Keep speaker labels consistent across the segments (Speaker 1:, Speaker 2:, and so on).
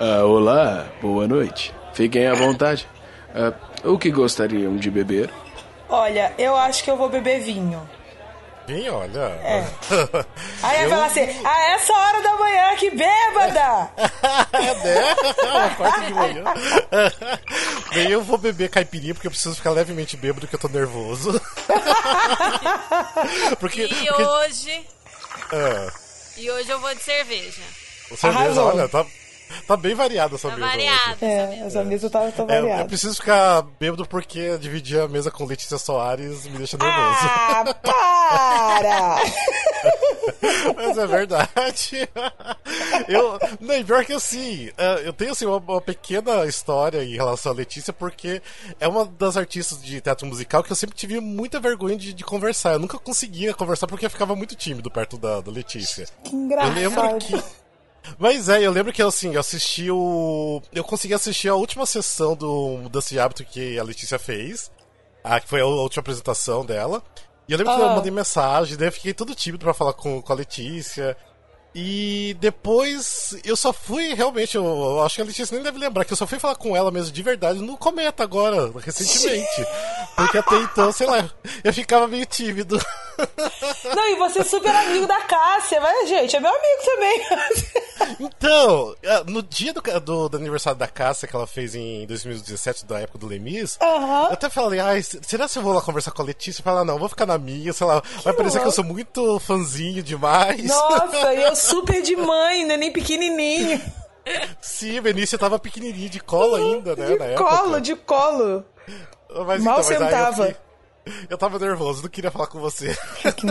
Speaker 1: Ah, olá, boa noite. Fiquem à vontade. Ah, o que gostariam de beber?
Speaker 2: Olha, eu acho que eu vou beber vinho.
Speaker 3: Vinho, olha.
Speaker 2: É. Aí eu... fala assim, a essa hora da manhã, que bêbada!
Speaker 3: é, né? Uma quarta de manhã. Bem, eu vou beber caipirinha porque eu preciso ficar levemente bêbado que eu tô nervoso.
Speaker 4: porque, e porque... hoje... É. E hoje eu vou de cerveja.
Speaker 3: Cerveja, Arrasou. olha, tá, Tá bem variada essa
Speaker 4: tá
Speaker 3: mesa.
Speaker 4: Variada,
Speaker 2: é, essa mesa tá, tá variada.
Speaker 3: É, eu preciso ficar bêbado porque dividir a mesa com Letícia Soares me deixa nervoso.
Speaker 2: Ah, para!
Speaker 3: Mas é verdade. Eu, não, pior que assim, é, eu tenho assim, uma, uma, pequena história em relação a Letícia, porque é uma das artistas de teatro musical que eu sempre tive muita vergonha de, de conversar. Eu nunca conseguia conversar porque eu ficava muito tímido perto da, da Letícia.
Speaker 2: Que engraçado.
Speaker 3: Eu lembro que mas é, eu lembro que assim, eu assisti o. Eu consegui assistir a última sessão do Mudança de Hábito que a Letícia fez. A, que foi a última apresentação dela. E eu lembro ah. que eu mandei mensagem, daí eu fiquei todo tímido pra falar com, com a Letícia. E depois eu só fui realmente, eu, eu, acho que a Letícia nem deve lembrar, que eu só fui falar com ela mesmo de verdade no Cometa agora, recentemente. Porque até então, sei lá, eu ficava meio tímido.
Speaker 2: Não, e você é super amigo da Cássia, mas, gente, é meu amigo também.
Speaker 3: Então, é, no dia do, do, do aniversário da Cássia que ela fez em 2017, da época do Lemis,
Speaker 2: uhum.
Speaker 3: eu até falei, ai, será que eu vou lá conversar com a Letícia? Falar, não, vou ficar na minha, sei lá, que vai parecer que eu sou muito fãzinho demais.
Speaker 2: Nossa, eu super de mãe, né? Nem pequenininho.
Speaker 3: Sim, Benícia tava pequenininho, de colo ainda, né?
Speaker 2: De colo, época. de colo.
Speaker 3: Mas,
Speaker 2: Mal
Speaker 3: então,
Speaker 2: sentava.
Speaker 3: Eu, eu tava nervoso, não queria falar com você.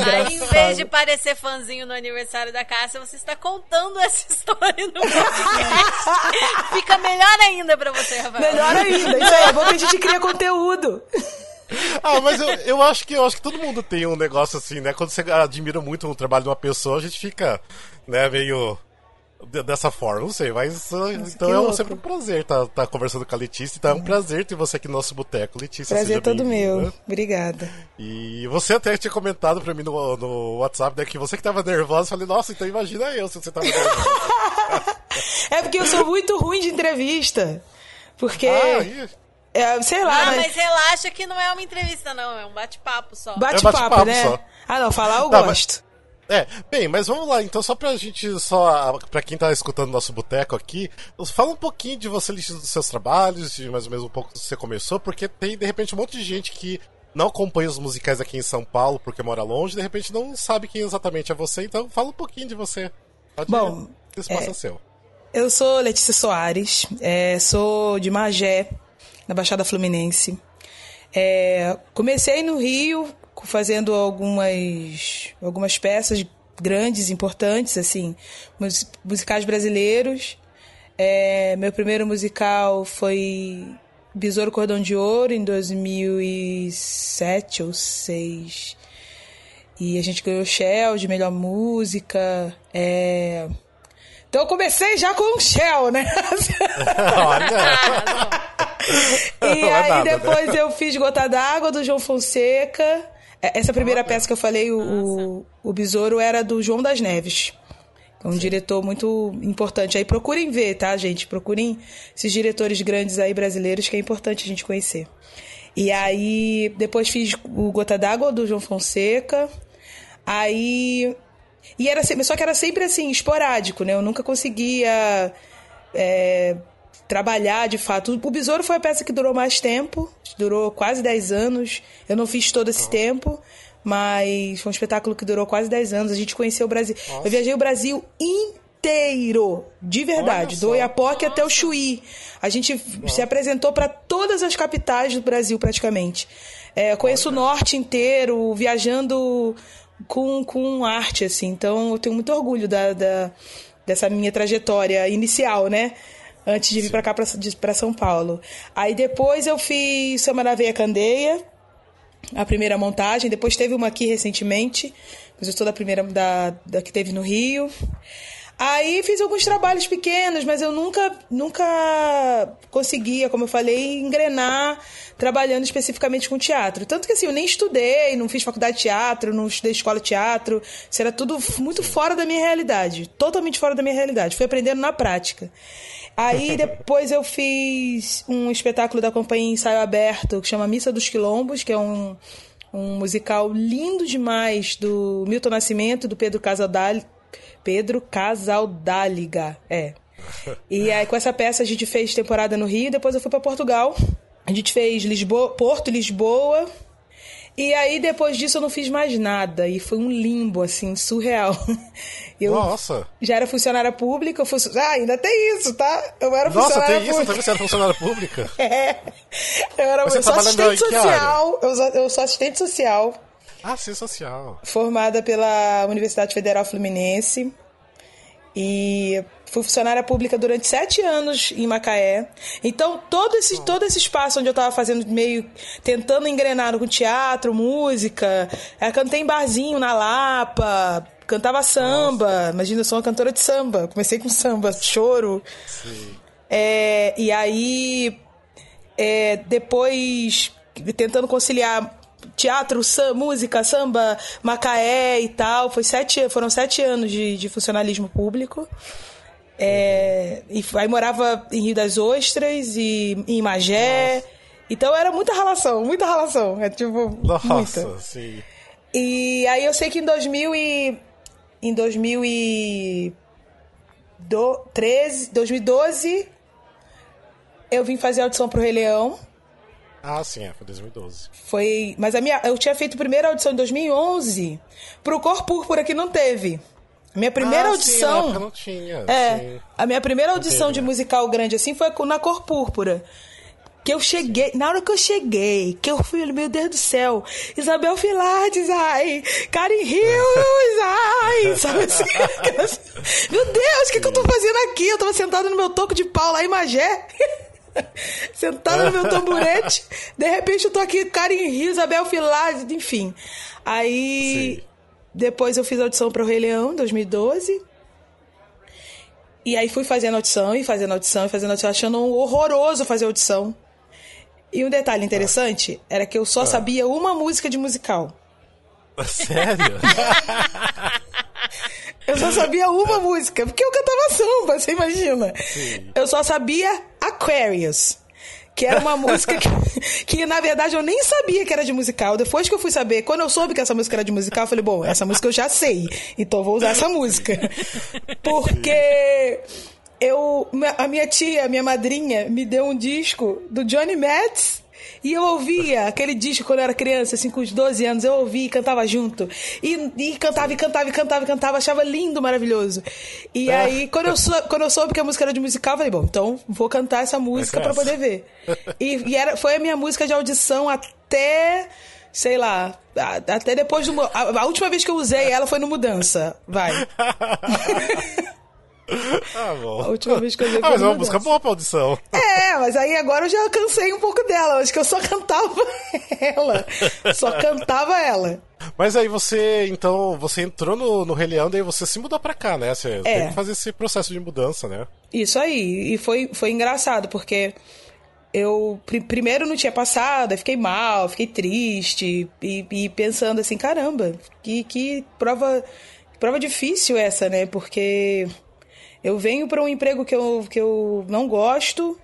Speaker 4: Aí, em vez de parecer fãzinho no aniversário da Cássia, você está contando essa história no podcast. Fica melhor ainda pra você, Rafael.
Speaker 2: Melhor ainda. Isso aí, é bom que a gente cria conteúdo.
Speaker 3: Ah, mas eu, eu acho que eu acho que todo mundo tem um negócio assim, né? Quando você admira muito o trabalho de uma pessoa, a gente fica, né, meio dessa forma, não sei, mas Nossa, então é sempre um prazer estar tá, tá conversando com a Letícia, então é um prazer ter você aqui no nosso boteco, Letícia.
Speaker 2: Prazer todo meu, obrigada.
Speaker 3: E você até tinha comentado pra mim no, no WhatsApp né, que você que tava nervosa, eu falei, nossa, então imagina eu se você tava nervosa.
Speaker 2: é porque eu sou muito ruim de entrevista, porque... Ah, é, sei lá.
Speaker 4: Ah, mas... mas... relaxa que não é uma entrevista, não. É um bate-papo só.
Speaker 2: Bate-papo, é bate né? Só. Ah, não, falar eu tá, gosto.
Speaker 3: É, bem, mas vamos lá, então só pra gente, só pra quem tá escutando nosso boteco aqui, fala um pouquinho de você, dos seus trabalhos, de mais ou menos um pouco que você começou, porque tem de repente um monte de gente que não acompanha os musicais aqui em São Paulo porque mora longe, de repente não sabe quem exatamente é você, então fala um pouquinho de você.
Speaker 2: Pode Bom,
Speaker 3: ir, espaço é, é seu.
Speaker 2: Eu sou Letícia Soares, é, sou de Magé, na Baixada Fluminense. É, comecei no Rio fazendo algumas, algumas peças grandes, importantes, assim, musicais brasileiros. É, meu primeiro musical foi Besouro Cordão de Ouro, em 2007 ou 2006. E a gente ganhou o Shell de melhor música. É... Então eu comecei já com o Shell, né? Olha! e é aí né? depois eu fiz Gota d'Água do João Fonseca. É, essa primeira peça que eu falei, o, o, o Besouro, era do João das Neves. É um Sim. diretor muito importante. Aí procurem ver, tá, gente? Procurem esses diretores grandes aí brasileiros que é importante a gente conhecer. E aí, depois fiz o Gota d'Água do João Fonseca. Aí. E era só que era sempre assim, esporádico, né? Eu nunca conseguia. É, trabalhar de fato. O Besouro foi a peça que durou mais tempo, durou quase 10 anos. Eu não fiz todo esse tempo, mas foi um espetáculo que durou quase 10 anos. A gente conheceu o Brasil. Nossa. Eu viajei o Brasil inteiro, de verdade, do Oiapoque até o Chuí. A gente Nossa. se apresentou para todas as capitais do Brasil, praticamente. É, conheço o norte inteiro, viajando com, com arte, assim. Então, eu tenho muito orgulho da, da dessa minha trajetória inicial, né? Antes de vir para cá, para São Paulo. Aí depois eu fiz Samba na Veia Candeia, a primeira montagem. Depois teve uma aqui recentemente, mas eu estou da primeira da, da que teve no Rio. Aí fiz alguns trabalhos pequenos, mas eu nunca, nunca conseguia, como eu falei, engrenar trabalhando especificamente com teatro. Tanto que assim, eu nem estudei, não fiz faculdade de teatro, não estudei escola de teatro. Isso era tudo muito fora da minha realidade. Totalmente fora da minha realidade. Fui aprendendo na prática. Aí depois eu fiz um espetáculo da companhia Ensaio Aberto, que chama Missa dos Quilombos, que é um, um musical lindo demais do Milton Nascimento, do Pedro Casaldal... Pedro Casaldáliga, é. E aí com essa peça a gente fez temporada no Rio, depois eu fui para Portugal. A gente fez Lisboa, Porto, Lisboa, e aí, depois disso, eu não fiz mais nada. E foi um limbo, assim, surreal.
Speaker 3: Eu Nossa!
Speaker 2: Já era funcionária pública. Eu fui... Ah, ainda tem isso, tá? Eu era
Speaker 3: Nossa,
Speaker 2: funcionária
Speaker 3: tem isso? Também você era funcionária pública?
Speaker 2: é. Eu era
Speaker 3: Mas
Speaker 2: eu sou assistente social. Eu sou, eu sou assistente social.
Speaker 3: Ah, sim, social.
Speaker 2: Formada pela Universidade Federal Fluminense. E fui funcionária pública durante sete anos em Macaé. Então, todo esse, todo esse espaço onde eu estava fazendo meio. tentando engrenar com teatro, música. Eu cantei em barzinho na Lapa, cantava samba. Nossa. Imagina, eu sou uma cantora de samba. Comecei com samba, choro. Sim. É, e aí. É, depois, tentando conciliar teatro, samba, música, samba, Macaé e tal. Foi sete, foram sete anos de, de funcionalismo público. É, e aí morava em Rio das Ostras e em Magé. Nossa. Então era muita relação, muita relação. É tipo.
Speaker 3: Nossa,
Speaker 2: muita.
Speaker 3: sim.
Speaker 2: E aí eu sei que em 2000 e. Em 2013, 2012, eu vim fazer audição pro Rei Leão.
Speaker 3: Ah, sim, é, foi 2012.
Speaker 2: Foi, mas a minha, eu tinha feito a primeira audição em 2011 pro Cor Púrpura que não teve. A minha primeira
Speaker 3: ah,
Speaker 2: audição.
Speaker 3: Sim, não tinha.
Speaker 2: É.
Speaker 3: Sim.
Speaker 2: A minha primeira audição de musical grande assim foi na Cor Púrpura. Que eu cheguei, na hora que eu cheguei, que eu fui, meu Deus do céu, Isabel Filardes, ai, Karen Hills, ai, sabe assim? meu Deus, o que, que eu tô fazendo aqui? Eu tava sentada no meu toco de pau lá em Magé. sentada no meu tamborete. De repente eu tô aqui, Karen Rio, Isabel Filardes, enfim. Aí. Sim. Depois eu fiz audição para o Rei Leão, em 2012. E aí fui fazendo audição, e fazendo audição, e fazendo audição, achando horroroso fazer audição. E um detalhe interessante ah. era que eu só ah. sabia uma música de musical.
Speaker 3: Sério?
Speaker 2: eu só sabia uma música, porque eu cantava samba, você imagina. Sim. Eu só sabia Aquarius que era uma música que, que, na verdade, eu nem sabia que era de musical. Depois que eu fui saber, quando eu soube que essa música era de musical, eu falei, bom, essa música eu já sei, então vou usar essa música. Porque eu, a minha tia, a minha madrinha, me deu um disco do Johnny Metz e eu ouvia aquele disco quando eu era criança, assim, com os 12 anos, eu ouvia e cantava junto. E, e cantava, e cantava, e cantava, e cantava, achava lindo, maravilhoso. E ah. aí, quando eu, sou, quando eu soube que a música era de musical, eu falei, bom, então vou cantar essa música para poder ver. E, e, era, foi a minha música de audição até sei lá, até depois do. A, a, última vez que eu usei ela foi no Mudança. Vai.
Speaker 3: Ah, bom.
Speaker 2: A última vez que eu
Speaker 3: Ah, mas é uma música boa pra audição.
Speaker 2: É, mas aí agora eu já cansei um pouco dela. Acho que eu só cantava ela. Só cantava ela.
Speaker 3: Mas aí você, então, você entrou no, no Rei Leão e você se mudou pra cá, né? Você é. tem que fazer esse processo de mudança, né?
Speaker 2: Isso aí. E foi, foi engraçado, porque eu pr primeiro não tinha passado, aí fiquei mal, fiquei triste. E, e pensando assim, caramba, que, que prova, que prova difícil essa, né? Porque eu venho para um emprego que eu, que eu não gosto,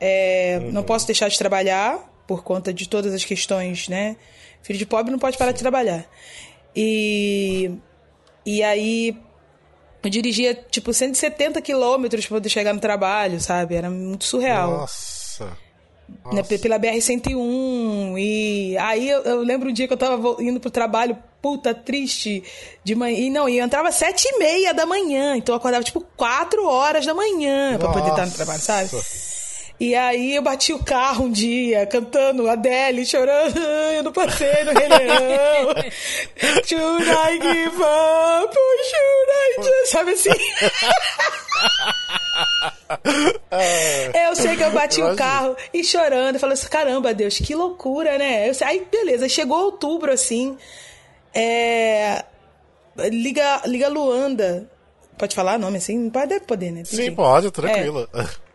Speaker 2: é, uhum. não posso deixar de trabalhar por conta de todas as questões, né? Filho de pobre não pode parar de trabalhar. E, e aí eu dirigia tipo 170 quilômetros para poder chegar no trabalho, sabe? Era muito surreal.
Speaker 3: Nossa.
Speaker 2: Né, pela BR-101. E aí eu, eu, lembro um dia que eu tava indo pro trabalho, puta, triste, de manhã. E não, e eu entrava sete e meia da manhã. Então eu acordava tipo quatro horas da manhã para poder estar no trabalho, sabe? E aí eu bati o carro um dia, cantando Adele, chorando, eu não passei no Rei Leão. should I give up? Should I just... Sabe assim? eu sei que eu bati o carro e chorando, falando assim, caramba, Deus, que loucura, né? Eu, aí, beleza, chegou outubro, assim, é... Liga, Liga Luanda. Pode falar nome assim? Não pode, deve poder, né?
Speaker 3: Sim, pode, tranquilo.
Speaker 2: É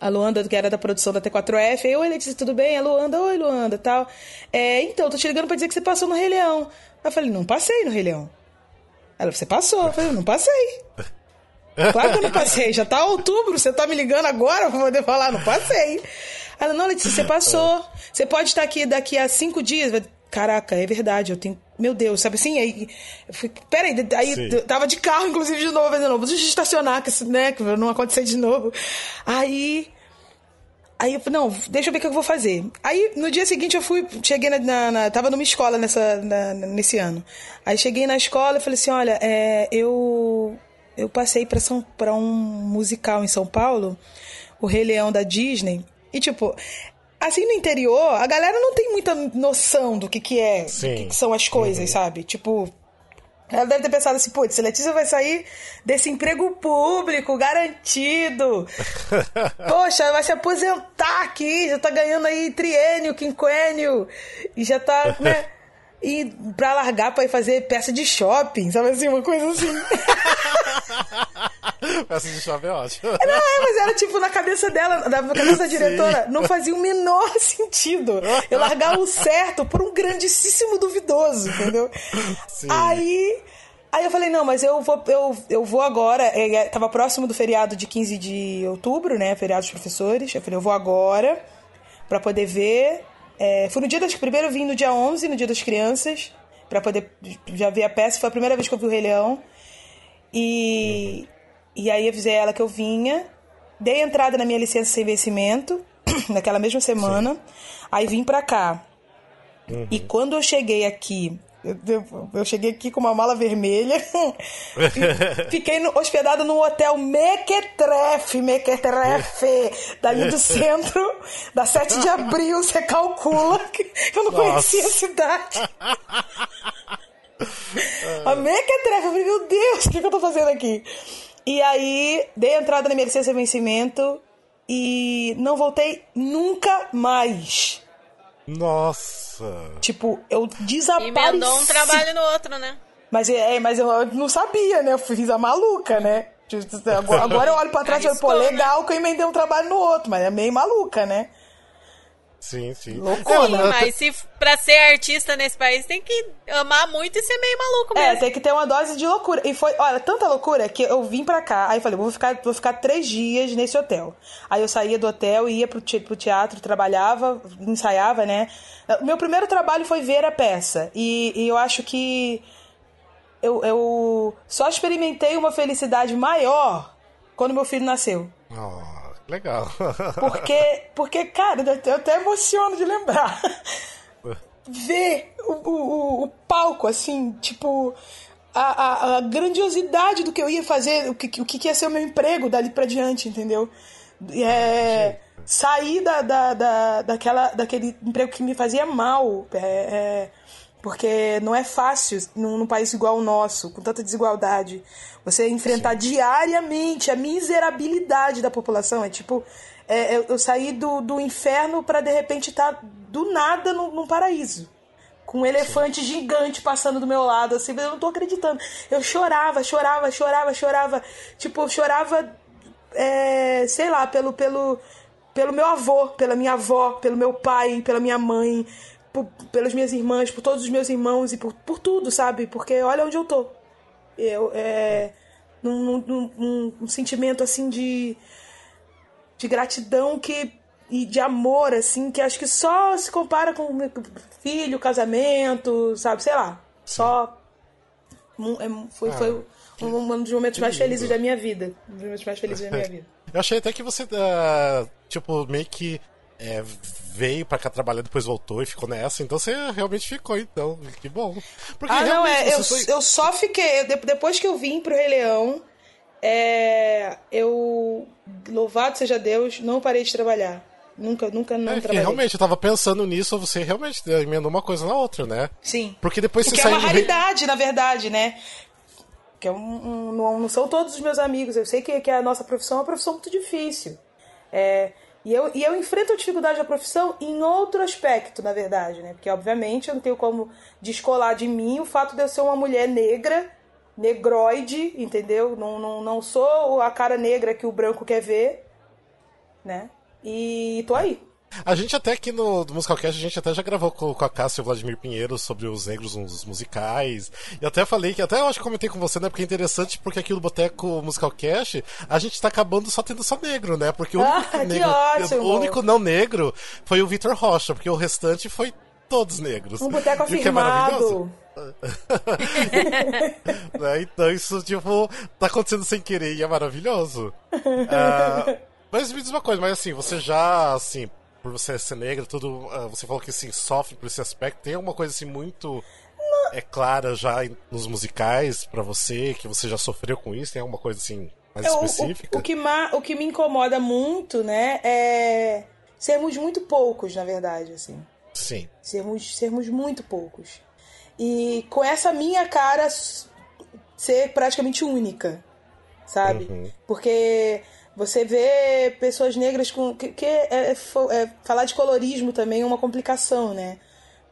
Speaker 2: a Luanda, que era da produção da T4F. Aí, oi, Letícia, tudo bem? A Luanda, oi, Luanda, tal. É, então, tô te ligando pra dizer que você passou no Rei Leão. Eu falei, não passei no Rei Leão. Ela, você passou. Eu falei, não passei. Claro que eu não passei. Já tá outubro, você tá me ligando agora pra poder falar, não passei. Ela, não, Letícia, você passou. Você pode estar aqui daqui a cinco dias. Caraca, é verdade, eu tenho. Meu Deus, sabe assim? Aí. Fui, peraí, aí Sim. tava de carro, inclusive, de novo, de novo. Deixa eu estacionar, que, né, que não acontecer de novo. Aí. Aí eu falei, não, deixa eu ver o que eu vou fazer. Aí no dia seguinte eu fui, cheguei na. na, na tava numa escola nessa, na, nesse ano. Aí cheguei na escola e falei assim: olha, é, eu. Eu passei para um musical em São Paulo, o Rei Leão da Disney. E, tipo, assim no interior, a galera não tem muita noção do que, que é, do que, que são as coisas, uhum. sabe? Tipo, ela deve ter pensado assim, putz, Letícia vai sair desse emprego público, garantido. Poxa, vai se aposentar aqui, já tá ganhando aí triênio, quinquênio, e já tá, né? E pra largar pra ir fazer peça de shopping, sabe assim, uma coisa assim.
Speaker 3: Peça de shopping é ótimo.
Speaker 2: Não, é, mas era tipo na cabeça dela, na cabeça da diretora, Sim. não fazia o menor sentido eu largar o certo por um grandíssimo duvidoso, entendeu? Sim. Aí. Aí eu falei, não, mas eu vou, eu, eu vou agora. É, é, tava próximo do feriado de 15 de outubro, né? Feriado dos professores. Eu falei, eu vou agora para poder ver. É, foi no dia das. Primeiro eu vim no dia 11, no dia das crianças, para poder já ver a peça. Foi a primeira vez que eu vi o Rei Leão. E. E aí avisei ela que eu vinha, dei entrada na minha licença sem vencimento, naquela mesma semana, Sim. aí vim pra cá. Uhum. E quando eu cheguei aqui, eu, eu, cheguei aqui com uma mala vermelha, fiquei no, hospedada num hotel Mequetrefe, Mequetrefe, dali do centro, da 7 de abril, você calcula que eu não Nossa. conhecia a cidade. a Mequetrefe, eu falei, meu Deus, o que, que eu tô fazendo aqui? E aí, dei entrada na minha licença de vencimento e não voltei nunca mais.
Speaker 3: Nossa!
Speaker 2: Tipo, eu desapareci.
Speaker 4: Emendou um trabalho no outro, né?
Speaker 2: Mas, é, mas eu não sabia, né? Eu fiz a maluca, né? Agora eu olho pra trás e falo, pô, né? legal que eu emendei um trabalho no outro, mas é meio maluca, né?
Speaker 3: Sim, sim.
Speaker 2: Loucura.
Speaker 4: Sim, mas se pra ser artista nesse país tem que amar muito e ser meio maluco é, mesmo.
Speaker 2: É, tem que ter uma dose de loucura. E foi, olha, tanta loucura que eu vim pra cá, aí falei, vou ficar, vou ficar três dias nesse hotel. Aí eu saía do hotel, ia pro, pro teatro, trabalhava, ensaiava, né? Meu primeiro trabalho foi ver a peça. E, e eu acho que eu, eu só experimentei uma felicidade maior quando meu filho nasceu.
Speaker 3: Oh. Legal.
Speaker 2: Porque, porque cara, eu até emociono de lembrar. Ver o, o, o palco, assim, tipo, a, a, a, grandiosidade do que eu ia fazer, o que, o que ia ser o meu emprego dali pra diante, entendeu? É, sair da, da, da, daquela, daquele emprego que me fazia mal. É, é, porque não é fácil num, num, país igual o nosso, com tanta desigualdade, você enfrentar Sim. diariamente a miserabilidade da população. É tipo, é, eu, eu saí do, do inferno para de repente estar tá do nada no, num paraíso. Com um elefante Sim. gigante passando do meu lado, assim, eu não tô acreditando. Eu chorava, chorava, chorava, chorava. Tipo, eu chorava, é, sei lá, pelo, pelo, pelo meu avô, pela minha avó, pelo meu pai, pela minha mãe, por, pelas minhas irmãs, por todos os meus irmãos e por, por tudo, sabe? Porque olha onde eu tô. Eu, é, num, num, num, um sentimento assim de, de gratidão que e de amor, assim, que acho que só se compara com filho, casamento, sabe? Sei lá. Só. É, foi, foi ah, um, um dos momentos mais felizes da minha vida. Um dos momentos mais felizes da minha vida.
Speaker 3: Eu achei até que você, uh, tipo, meio que é, veio pra cá trabalhar, depois voltou e ficou nessa. Então você realmente ficou, então. Que bom.
Speaker 2: Porque ah, não, é. Eu, foi... eu só fiquei. Depois que eu vim pro Rei Leão, é, eu. Louvado seja Deus, não parei de trabalhar. Nunca, nunca não é, trabalhei.
Speaker 3: Realmente, eu tava pensando nisso, você realmente emendou uma coisa na outra, né?
Speaker 2: Sim.
Speaker 3: Porque depois
Speaker 2: Porque
Speaker 3: você
Speaker 2: é uma raridade, na verdade, né? Que é um, um, não, não, são todos os meus amigos. Eu sei que, que a nossa profissão é uma profissão muito difícil. É, e eu, e eu enfrento a dificuldade da profissão em outro aspecto, na verdade, né? Porque, obviamente, eu não tenho como descolar de mim o fato de eu ser uma mulher negra, negroide, entendeu? Não, não, não sou a cara negra que o branco quer ver, né? E tô aí.
Speaker 3: A gente até aqui no, Musicalcast, a gente até já gravou com, com a Cássia e o Vladimir Pinheiro sobre os negros nos musicais. E até falei que, até eu acho que comentei com você, né? Porque é interessante porque aqui no Boteco Musicalcast, a gente tá acabando só tendo só negro, né? Porque o único,
Speaker 2: Ah,
Speaker 3: negro,
Speaker 2: ótimo.
Speaker 3: o único não negro foi o Vitor Rocha, porque o restante foi todos negros.
Speaker 2: Um boteco
Speaker 3: E o que é maravilhoso.
Speaker 2: afirmado.
Speaker 3: né? Então isso, tipo, tá acontecendo sem querer e é maravilhoso. Ah, mas me diz uma coisa, mas assim, você já, assim, por você ser negra, tudo, ah, você falou que assim, sofre por esse aspecto, tem alguma coisa assim muito é clara já nos musicais pra você, que você já sofreu com isso? Tem alguma coisa assim mais
Speaker 2: É, o- o-
Speaker 3: específica?
Speaker 2: O, que ma- o que me incomoda muito, né, é sermos muito poucos, na verdade, assim.
Speaker 3: Sim.
Speaker 2: Sermos, sermos muito poucos. E com essa minha cara ser praticamente única, sabe?
Speaker 3: Uhum.
Speaker 2: Porque você vê pessoas negras com. Que, que é, é é- falar de colorismo também é uma complicação, né?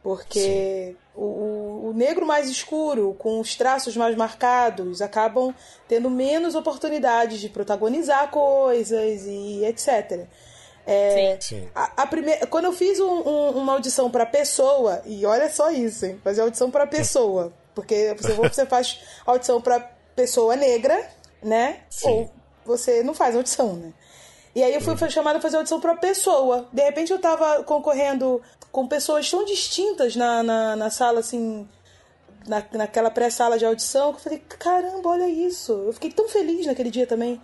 Speaker 2: Porque o, o- negro mais escuro, com os traços mais marcados, acabam tendo menos oportunidades de protagonizar coisas e etc. É,
Speaker 3: Sim.
Speaker 2: a, a primeira, quando eu fiz um- um- uma audição pra pessoa, e olha só isso, hein? Fazer audição pra pessoa. Porque você, você faz audição pra pessoa negra, né?
Speaker 3: Sim.
Speaker 2: Ou você não faz audição, né? E aí eu fui chamada a fazer audição pra pessoa. De repente eu tava concorrendo com pessoas tão distintas na, na, na sala, assim, na, naquela pré-sala de audição, que eu falei, caramba, olha isso. Eu fiquei tão feliz naquele dia também.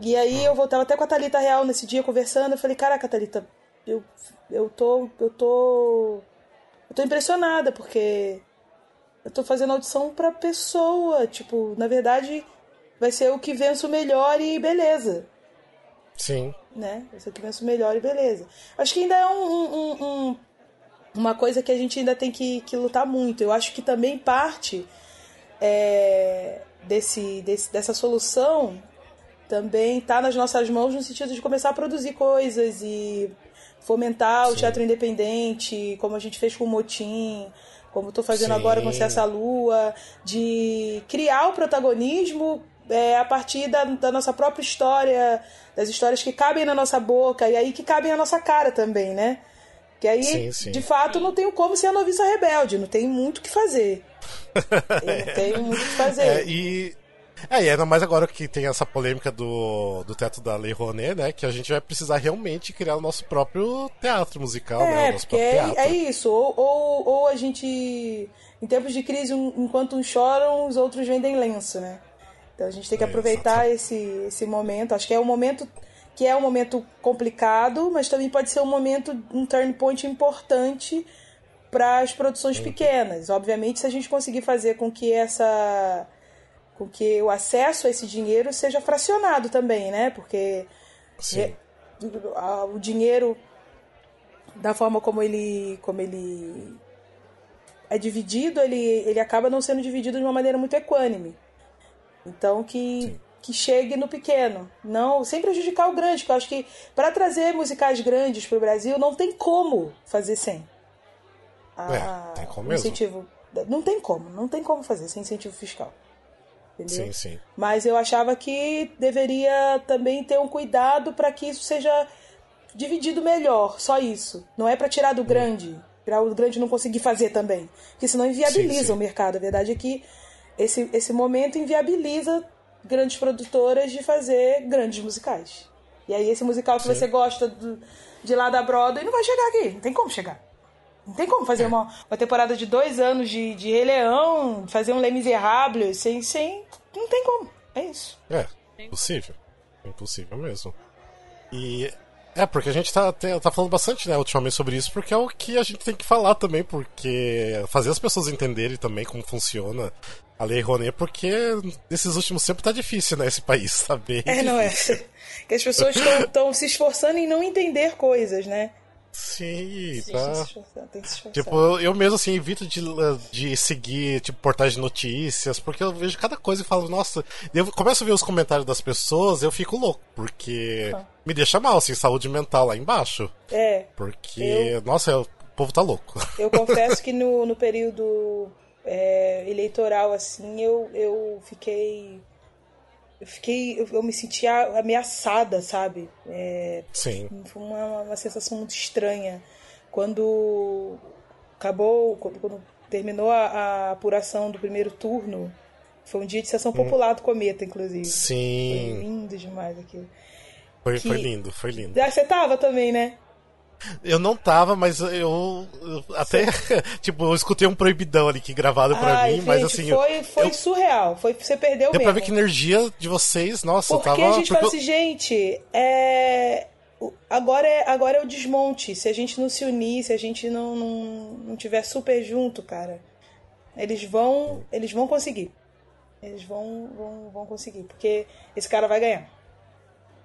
Speaker 2: E aí eu voltava até com a Thalita Real nesse dia conversando, eu falei, caraca, Thalita, eu, eu tô. Eu tô. Eu tô impressionada, porque eu tô fazendo audição pra pessoa. Tipo, na verdade, vai ser o que vença o melhor e beleza.
Speaker 3: Sim.
Speaker 2: Né? Vai ser o que vença o melhor e beleza. Acho que ainda é um, um- um- uma coisa que a gente ainda tem que, que lutar muito. Eu acho que também parte é, desse, desse, dessa solução também está nas nossas mãos no sentido de começar a produzir coisas e fomentar o teatro independente, como a gente fez com o Motim, como estou fazendo
Speaker 3: Sim.
Speaker 2: agora com Cessa Lua, de criar o protagonismo é, a partir da, da nossa própria história, das histórias que cabem na nossa boca e aí que cabem na nossa cara também, né? Que aí,
Speaker 3: Sim, sim.
Speaker 2: de fato, não tenho como ser a noviça rebelde, não tem muito o que fazer. Não tenho muito o que fazer.
Speaker 3: É, e. É, e ainda mais agora que tem essa polêmica do, do teto da Lei Rouanet, né? Que a gente vai precisar realmente criar o nosso próprio teatro musical, né?
Speaker 2: É,
Speaker 3: O nosso
Speaker 2: porque
Speaker 3: próprio
Speaker 2: é,
Speaker 3: teatro.
Speaker 2: é isso. Ou, ou, ou a gente. Em tempos de crise, um- enquanto uns choram, os outros vendem lenço, né? Então a gente tem que
Speaker 3: É,
Speaker 2: aproveitar esse, esse momento. Acho que é um momento que é um momento complicado, mas também pode ser um momento, um turn point importante para as produções pequenas. Obviamente, se a gente conseguir fazer com que essa com que o acesso a esse dinheiro seja fracionado também, né? Porque
Speaker 3: Sim.
Speaker 2: o dinheiro da forma como ele como ele é dividido, ele, ele acaba não sendo dividido de uma maneira muito equânime. Então que que chegue no pequeno, não sem prejudicar o grande, porque eu acho que para trazer musicais grandes para o Brasil não tem como fazer sem.
Speaker 3: É, tem como mesmo.
Speaker 2: incentivo não tem como, não tem como fazer sem incentivo fiscal. Entendeu?
Speaker 3: Sim, sim.
Speaker 2: Mas eu achava que deveria também ter um cuidado para que isso seja dividido melhor, só isso. Não é para tirar do grande, para o grande não conseguir fazer também, porque senão inviabiliza
Speaker 3: Sim, sim.
Speaker 2: o mercado. A verdade é que esse, esse momento inviabiliza grandes produtoras de fazer grandes musicais. E aí esse musical que
Speaker 3: Sim.
Speaker 2: você gosta do- de lá da Broadway não vai chegar aqui, não tem como chegar. Não tem como fazer uma, uma temporada de dois anos de, de Rei Leão, fazer um Les Miserables, sem, sem. Não tem como. É isso.
Speaker 3: É, impossível. Impossível mesmo. E. É, porque a gente tá, tá falando bastante, né, ultimamente sobre isso, porque é o que a gente tem que falar também, porque fazer as pessoas entenderem também como funciona a Lei Rouanet, porque nesses últimos tempos tá difícil, né, esse país, tá bem
Speaker 2: É, não é? Que as pessoas estão se esforçando em não entender coisas, né?
Speaker 3: Sim,
Speaker 2: Tem que
Speaker 3: tá.
Speaker 2: se esforçar, tem que se esforçar.
Speaker 3: Tipo, eu- eu mesmo assim evito de, de seguir, tipo, portais de notícias, porque eu vejo cada coisa e falo, nossa, eu começo a ver os comentários das pessoas, eu fico louco, porque me deixa mal, assim, saúde mental lá embaixo.
Speaker 2: É,
Speaker 3: Porque, nossa, o povo tá louco.
Speaker 2: eu confesso que no, no período é, eleitoral, assim, eu, eu fiquei eu fiquei. Eu, eu me sentia ameaçada, sabe? É,
Speaker 3: Sim.
Speaker 2: Foi uma, uma sensação muito estranha. Quando acabou, quando, quando terminou a, a, apuração do primeiro turno, foi um dia de sessão popular do Cometa, inclusive.
Speaker 3: Sim.
Speaker 2: Foi lindo demais aquilo.
Speaker 3: Foi,
Speaker 2: Que-
Speaker 3: foi lindo, foi lindo.
Speaker 2: Ah, Você tava também, né?
Speaker 3: Eu não tava, mas eu, eu até, tipo, eu escutei um proibidão ali que gravado pra
Speaker 2: Ai,
Speaker 3: mim, mas
Speaker 2: gente,
Speaker 3: assim,
Speaker 2: foi, foi
Speaker 3: eu,
Speaker 2: surreal. Foi, você perdeu
Speaker 3: deu
Speaker 2: mesmo.
Speaker 3: pra ver que energia de vocês, nossa,
Speaker 2: Porque
Speaker 3: tava.
Speaker 2: a gente fala
Speaker 3: porque
Speaker 2: assim, gente, é... agora, é, agora é o desmonte. Se a gente não se unir, se a gente não, não, não tiver super junto, cara, eles vão, eles vão conseguir. Eles vão, vão, vão conseguir. Porque esse cara vai ganhar.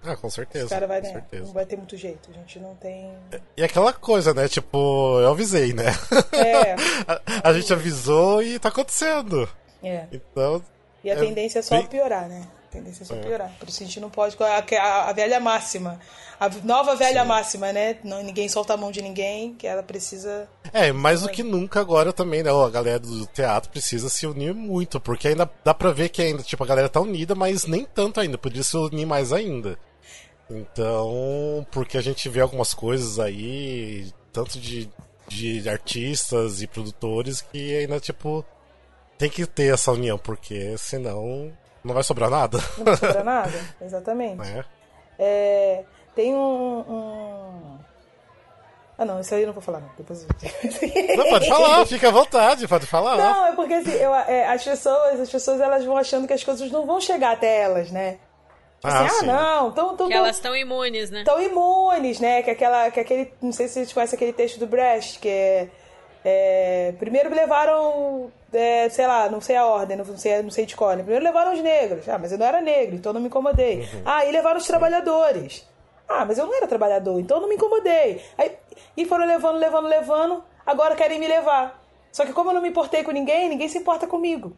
Speaker 3: Ah, com certeza.
Speaker 2: Cara vai
Speaker 3: com
Speaker 2: ganhar.
Speaker 3: certeza.
Speaker 2: Não vai ter muito jeito. A gente não tem.
Speaker 3: E aquela coisa, né? Tipo, eu avisei, né?
Speaker 2: É.
Speaker 3: a, a gente avisou e tá acontecendo.
Speaker 2: É.
Speaker 3: Então.
Speaker 2: E a
Speaker 3: É
Speaker 2: tendência é só
Speaker 3: bem-
Speaker 2: piorar, né? A tendência é só piorar. Por isso a gente não pode. A, a, a velha máxima. A nova velha máxima, né? Não, ninguém solta a mão de ninguém, que ela precisa.
Speaker 3: É, mais do que nunca agora também, né? A galera do teatro precisa se unir muito, porque ainda dá pra ver que ainda, tipo, a galera tá unida, mas nem tanto ainda, podia se unir mais ainda. Então, porque a gente vê algumas coisas aí, tanto de, de artistas e produtores, que ainda, tipo, tem que ter essa união, porque senão não vai sobrar nada.
Speaker 2: Não sobra nada. Exatamente.
Speaker 3: né?
Speaker 2: É, tem um, um- Ah, não, isso aí eu não vou falar, não. Depois eu...
Speaker 3: Não, pode falar, fica à vontade, pode falar.
Speaker 2: Não, é porque assim, eu, é, as pessoas, as pessoas elas vão achando que as coisas não vão chegar até elas, né? Assim,
Speaker 3: Ah,
Speaker 2: ah, não, tão, tão,
Speaker 4: Que elas estão imunes, né?
Speaker 2: tão imunes, né? Que, aquela, que aquele. Não sei se vocês conhecem aquele texto do Brecht, que é. é, primeiro me levaram, é, sei lá, não sei a ordem, não sei, não sei de cor. né? Primeiro levaram os negros. Ah, mas eu não era negro, então eu não me incomodei. Ah, e levaram os trabalhadores. Ah, mas eu não era trabalhador, então eu não me incomodei. Aí, e foram levando, levando, levando. Agora querem me levar. Só que como eu não me importei com ninguém, ninguém se importa comigo,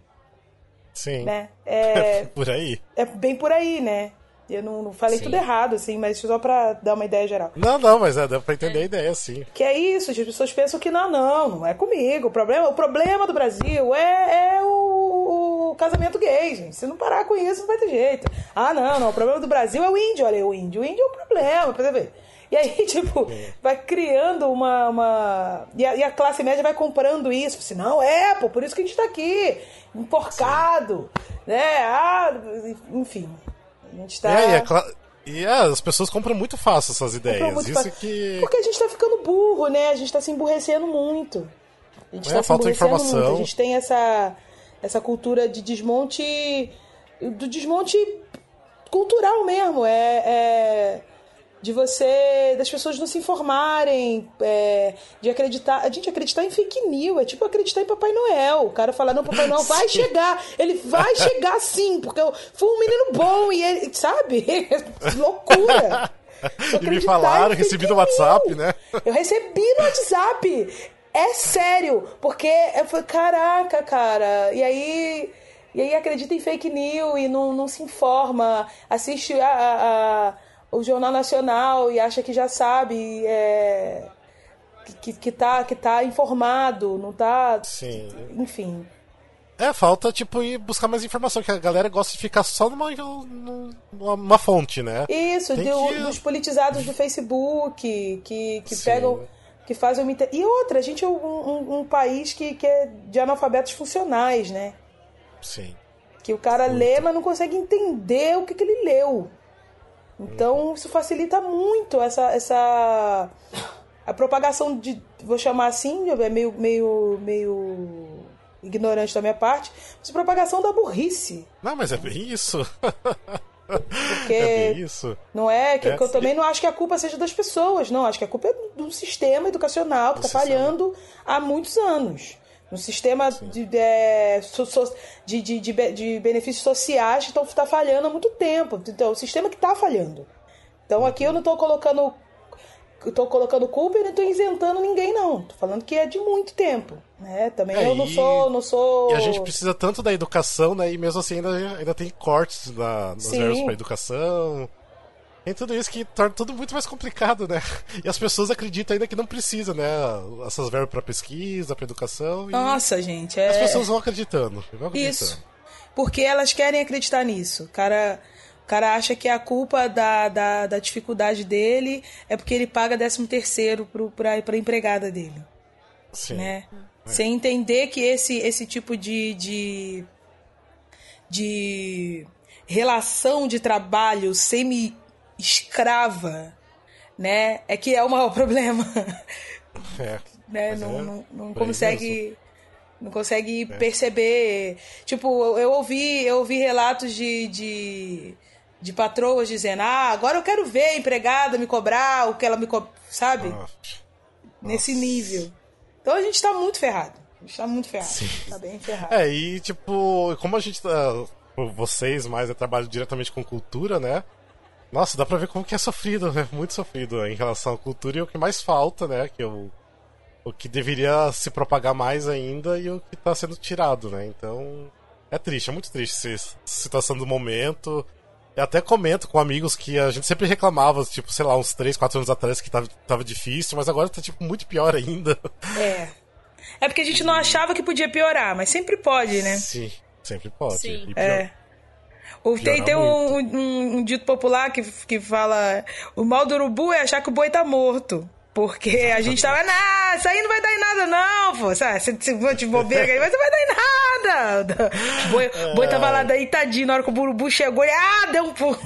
Speaker 3: Sim.
Speaker 2: né? É,
Speaker 3: Por aí.
Speaker 2: é bem por aí, né? Eu não, não falei
Speaker 3: Sim.
Speaker 2: tudo errado, assim, mas só pra dar uma ideia geral.
Speaker 3: Não, não, mas é, dá pra entender a ideia, sim.
Speaker 2: Que é isso, as pessoas pensam que não, não, não é comigo. O problema, o problema do Brasil é, é o, o casamento gay, gente. Se não parar com isso, não vai ter jeito. Ah, não, não, o problema do Brasil é o índio, olha o índio. O índio é o problema, pra você ver. E aí, tipo, vai criando uma. uma... E, a, e a classe média vai comprando isso. Assim, não, é, pô, por isso que a gente tá aqui, enforcado, né? Ah, enfim. A gente tá.
Speaker 3: É, e, é cla- e é, as pessoas compram muito fácil essas ideias.
Speaker 2: muito
Speaker 3: Isso que.
Speaker 2: Porque a gente tá ficando burro, né? A gente tá se emburrecendo muito. A gente
Speaker 3: É,
Speaker 2: tá se
Speaker 3: falta informação.
Speaker 2: muito. A gente tem essa, essa cultura de desmonte. do desmonte cultural mesmo. É. é de você. das pessoas não se informarem, é, de acreditar. A gente acreditar em fake news, é tipo acreditar em Papai Noel. O cara fala, não, Papai Noel vai chegar, ele vai chegar sim, porque eu fui um menino bom e ele. Sabe? Loucura!
Speaker 3: E me falaram, recebi no WhatsApp, né?
Speaker 2: Eu recebi no WhatsApp. É sério, porque eu falei, caraca, cara. E aí, e aí acredita em fake news e não, não se informa, assiste a, a- a- o Jornal Nacional e acha que já sabe, é, que, que, tá, que tá informado, não tá.
Speaker 3: Sim.
Speaker 2: Enfim.
Speaker 3: É, falta, tipo, ir buscar mais informação, que a galera gosta de ficar só numa, numa, numa fonte, né?
Speaker 2: Isso,
Speaker 3: Tem
Speaker 2: do-
Speaker 3: que-
Speaker 2: dos politizados do Facebook, que, que
Speaker 3: Sim.
Speaker 2: pegam, que fazem uma... inter- E outra, a gente é um, um- um país que, que é de analfabetos funcionais, né?
Speaker 3: Sim.
Speaker 2: Que o cara lê, mas não consegue entender o que, que ele leu. Então, isso facilita muito essa, essa... A propagação de... Vou chamar assim, é meio, meio, meio ignorante da minha parte, mas propagação da burrice.
Speaker 3: Não, mas é bem isso.
Speaker 2: Porque
Speaker 3: É bem isso.
Speaker 2: Não é que,
Speaker 3: É,
Speaker 2: que eu também não acho que a culpa seja das pessoas, não. Acho que a culpa é do, sistema educacional que está falhando há muitos anos. No sistema de, é, de, de, de, de benefícios sociais que está falhando há muito tempo. Então, é o sistema que está falhando. Então, aqui eu não estou colocando. Tô colocando culpa e não estou isentando ninguém, não. Tô falando que é de muito tempo. Né? Também
Speaker 3: É,
Speaker 2: eu não
Speaker 3: e-
Speaker 2: sou. Não sou...
Speaker 3: E a gente precisa tanto da educação, né? E mesmo assim ainda, ainda tem cortes na, nos
Speaker 2: Sim.
Speaker 3: verbos pra educação. Tem tudo isso que torna tudo muito mais complicado, né? E as pessoas acreditam ainda que não precisa, né? Essas verbas pra pesquisa, pra educação.
Speaker 2: Nossa, gente.
Speaker 3: as
Speaker 2: É...
Speaker 3: pessoas vão acreditando. Vão acreditando.
Speaker 2: Isso. porque elas querem acreditar nisso. O cara, o cara acha que a culpa da, da, da dificuldade dele é porque ele paga 13 terceiro para a empregada dele. Sim. Né? É. Sem entender que esse, esse tipo de, de, de relação de trabalho semi-escrava né, é que é o maior problema. É. né? Não, é, não, não consegue não consegue é. perceber. Tipo, eu ouvi, eu ouvi relatos de, de, de patroas dizendo: Ah, agora eu quero ver a empregada me cobrar o que ela me cobra. Sabe? Nossa. Nesse Nossa. nível. Então a gente tá muito ferrado. A gente tá muito ferrado. Sim. Tá bem ferrado.
Speaker 3: É, e tipo, como a gente tá. Vocês mais eu trabalho diretamente com cultura, né? Nossa, dá pra ver como que é sofrido, né? Muito sofrido em relação à cultura e o que mais falta, né? Que eu o que deveria se propagar mais ainda e o que está sendo tirado, né? Então é triste, é muito triste essa situação do momento. Eu até comento com amigos que a gente sempre reclamava, tipo, sei lá, uns 3, 4 anos atrás que tava, tava difícil, mas agora tá, tipo, muito pior ainda.
Speaker 2: É. É porque a gente não achava que podia piorar, mas sempre pode, né?
Speaker 3: Sim, sempre pode.
Speaker 2: Sim. É. O, tem tem um, um, um, dito popular que, que fala: o mal do urubu é achar que o boi tá morto. Porque a gente tava, nah, isso aí não vai dar em nada, não, pô. Sabe? Se, for de bobeira aí, mas não vai dar em nada. O boi, é. boi tava lá deitadinho, na hora que o burubu chegou, e ah, deu um pulo.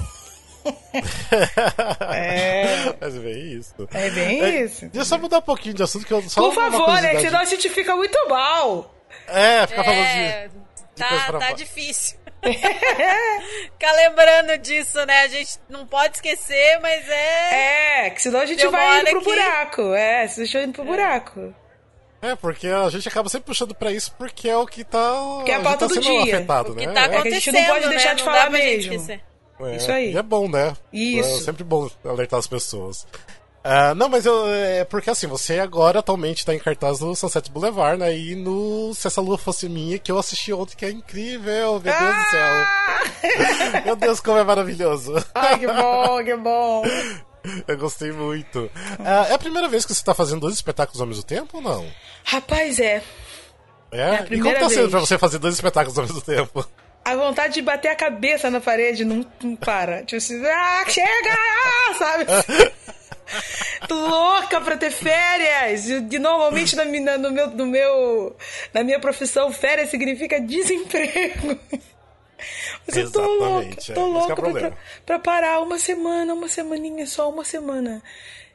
Speaker 3: é. Mas é bem isso.
Speaker 2: É bem é, isso.
Speaker 3: Deixa eu só mudar um pouquinho de assunto que eu só
Speaker 2: Por favor, né? Senão a gente fica muito mal.
Speaker 3: É, fica é, falando de.
Speaker 4: Tá, tá difícil. Ficar lembrando disso, né? A gente não pode esquecer, mas
Speaker 2: é. É, que senão a gente vai indo pro que... buraco. É, se deixou indo pro é. buraco.
Speaker 3: É, porque a gente acaba sempre puxando pra isso porque é o que tá.
Speaker 2: Que é a pauta
Speaker 3: tá
Speaker 2: do dia.
Speaker 3: Afetado,
Speaker 4: o que
Speaker 3: né?
Speaker 4: tá acontecendo. É que a gente não pode deixar
Speaker 2: né? de falar mesmo.
Speaker 3: É,
Speaker 2: isso aí.
Speaker 3: E é bom, né?
Speaker 2: Isso.
Speaker 3: É sempre bom alertar as pessoas. Uh, não, mas eu, é porque assim, você agora atualmente tá em cartaz no Sunset Boulevard, né? E no Se Essa Lua Fosse Minha, que eu assisti ontem, que é incrível, meu Deus ah! do céu. meu Deus, como é maravilhoso.
Speaker 2: Ai, que bom, que bom.
Speaker 3: Eu gostei muito. Uh, é a primeira vez que você tá fazendo dois espetáculos ao mesmo tempo ou não?
Speaker 2: Rapaz, é.
Speaker 3: É? é e como tá sendo vez. pra você fazer dois espetáculos ao mesmo tempo?
Speaker 2: A vontade de bater a cabeça na parede não, não para. Tipo assim, ah, chega! Sabe? louca pra ter férias. E, normalmente na, na, no meu, no meu, na minha profissão, férias significa desemprego. Mas eu tô louca, tô é. louca é pra, pra, parar uma semana, uma semaninha, só uma semana.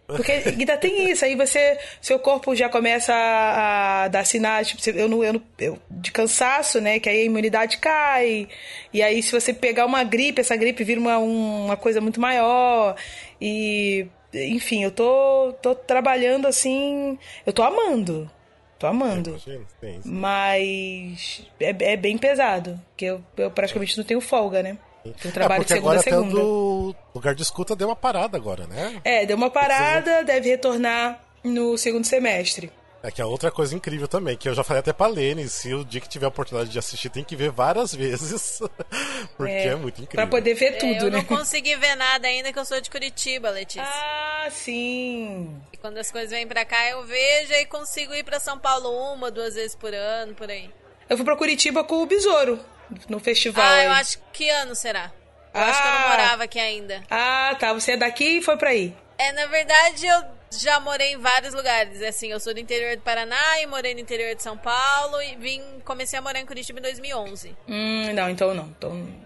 Speaker 2: Porque ainda tem isso, aí você, seu corpo já começa a, a dar sinais, tipo, eu não, eu não, eu, de cansaço, né? Que aí a imunidade cai. E aí, se você pegar uma gripe, essa gripe vira uma, uma coisa muito maior. E enfim, eu tô, tô trabalhando assim. Eu tô amando. Tô amando. Imagino, sim, sim. Mas é, é, bem pesado. Porque eu, eu praticamente não tenho folga, né? Eu trabalho é, de segunda
Speaker 3: agora
Speaker 2: a segunda. Até
Speaker 3: do lugar de escuta deu uma parada agora, né?
Speaker 2: É, deu uma parada, deve retornar no segundo semestre.
Speaker 3: É que é outra coisa incrível também, que eu já falei até pra Lene, se o dia que tiver a oportunidade de assistir, tem que ver várias vezes, porque é, é muito incrível.
Speaker 2: Pra poder ver tudo, é,
Speaker 4: eu
Speaker 2: né?
Speaker 4: Eu não consegui ver nada ainda, que eu sou de Curitiba, Letícia.
Speaker 2: Ah, sim.
Speaker 4: E quando as coisas vêm pra cá, eu vejo e consigo ir pra São Paulo uma, duas vezes por ano, por aí.
Speaker 2: Eu fui pra Curitiba com o Besouro, no festival. Ah,
Speaker 4: aí. eu acho que ano será? Eu ah, acho que eu não ah. morava aqui ainda.
Speaker 2: Ah, tá. Você é daqui e foi pra aí.
Speaker 4: É, na verdade, eu já morei em vários lugares. Assim, eu sou do interior do Paraná e morei no interior de São Paulo e vim, comecei a morar em Curitiba em 2011.
Speaker 2: Hum, não, então não. Então...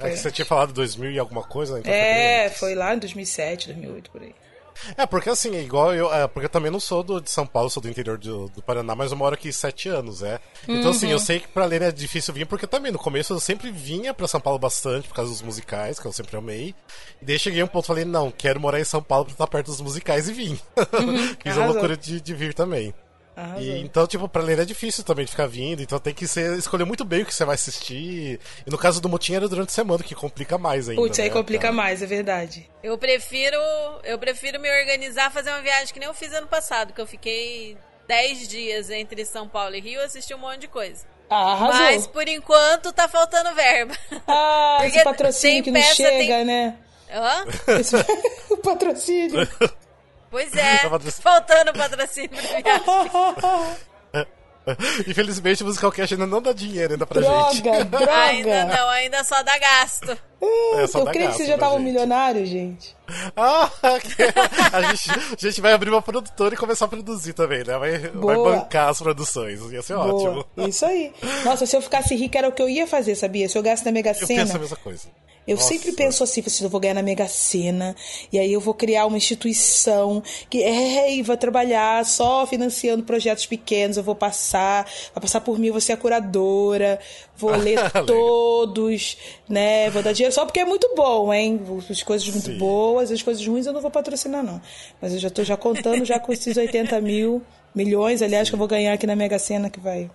Speaker 3: É, você tinha falado 2000 e alguma coisa?
Speaker 2: Então é, foi lá em 2007, 2008, por aí.
Speaker 3: É, porque assim, igual eu. É, porque eu também não sou do, de São Paulo, sou do interior do, do Paraná, mas eu moro aqui sete anos, é. Então, uhum. assim, eu sei que pra ler é difícil vir, porque também no começo eu sempre vinha pra São Paulo bastante, por causa dos musicais, que eu sempre amei. E daí cheguei a um ponto e falei, não, quero morar em São Paulo pra estar perto dos musicais e vim. Uhum. Fiz a loucura de, de vir também. E, então, tipo, pra ler é difícil também de ficar vindo, então tem que ser, escolher muito bem o que você vai assistir. E no caso do Motim era durante a semana, que complica mais ainda.
Speaker 2: Putz,
Speaker 3: né,
Speaker 2: aí complica cara? mais, é verdade.
Speaker 4: Eu prefiro. Eu prefiro me organizar, fazer uma viagem que nem eu fiz ano passado, que eu fiquei 10 dias entre São Paulo e Rio, assisti um monte de coisa.
Speaker 2: Ah, arrasou.
Speaker 4: Mas por enquanto tá faltando verba.
Speaker 2: Ah, esse patrocínio que não peça, chega, tem... né?
Speaker 4: Hã?
Speaker 2: Esse... o patrocínio.
Speaker 4: Pois é, faltando patrocínio.
Speaker 3: Infelizmente, o Musical Cash ainda não dá dinheiro ainda pra
Speaker 2: droga,
Speaker 3: gente.
Speaker 2: Droga,
Speaker 4: Ainda não, ainda só dá gasto.
Speaker 3: É, só
Speaker 2: eu
Speaker 3: dá
Speaker 2: creio que vocês já
Speaker 3: pra
Speaker 2: estavam
Speaker 3: gente.
Speaker 2: milionários, gente.
Speaker 3: Ah, a, gente, a gente vai abrir uma produtora e começar a produzir também, né? Vai, vai bancar as produções. Ia ser ótimo.
Speaker 2: Boa. Isso aí. Nossa, se eu ficasse rica era o que eu ia fazer, sabia? Se eu gasto na Mega
Speaker 3: Eu
Speaker 2: Sena.
Speaker 3: penso a mesma coisa.
Speaker 2: Eu
Speaker 3: Nossa.
Speaker 2: sempre penso assim, assim, eu vou ganhar na Mega Sena, e aí eu vou criar uma instituição que é, e vai trabalhar só financiando projetos pequenos, eu vou passar, vai passar por mim, vou ser a curadora, vou ler todos, né? Vou dar dinheiro só porque é muito bom, hein? As coisas muito
Speaker 3: Sim.
Speaker 2: boas, as coisas ruins eu não vou patrocinar, não. Mas eu já tô já contando já com esses 80 mil, milhões, aliás, que eu vou ganhar aqui na Mega Sena, que vai.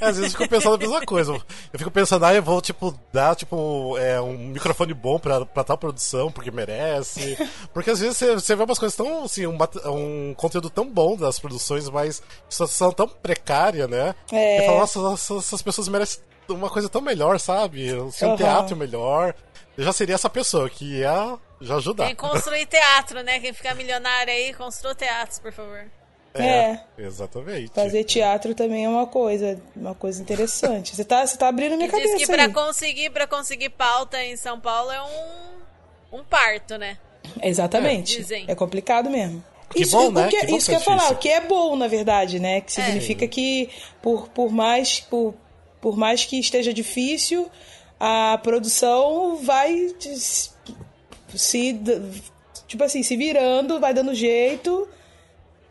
Speaker 3: Às vezes eu fico pensando a mesma coisa. Eu fico pensando, ah, eu vou, tipo, dar, tipo, é, um microfone bom pra, pra tal produção, porque merece. Porque às vezes você, você vê umas coisas tão, assim, um, um conteúdo tão bom das produções, mas situação tão precária, né?
Speaker 2: É.
Speaker 3: Eu falo, nossa, nossa, essas pessoas merecem uma coisa tão melhor, sabe? Ser um
Speaker 2: Aham.
Speaker 3: teatro melhor. Eu já seria essa pessoa que ia já ajudar.
Speaker 4: Tem que construir teatro, né? Quem ficar milionário aí, construa teatros, por favor.
Speaker 2: É.
Speaker 3: Exatamente.
Speaker 2: Fazer teatro também é uma coisa, uma coisa interessante. Você tá, você tá abrindo minha
Speaker 4: Diz
Speaker 2: cabeça
Speaker 4: que pra
Speaker 2: aí.
Speaker 4: conseguir, pra conseguir pauta em São Paulo é um, um parto, né?
Speaker 2: Exatamente.
Speaker 4: É, dizem.
Speaker 2: É complicado mesmo.
Speaker 3: Que
Speaker 2: isso,
Speaker 3: bom,
Speaker 2: o
Speaker 3: né?
Speaker 2: que,
Speaker 3: Que bom
Speaker 2: isso
Speaker 3: que
Speaker 2: que eu
Speaker 3: é
Speaker 2: ia falar, o que é bom, na verdade, né? Que significa que por, por mais por, por mais que esteja difícil, a produção vai se tipo assim, se virando, vai dando jeito.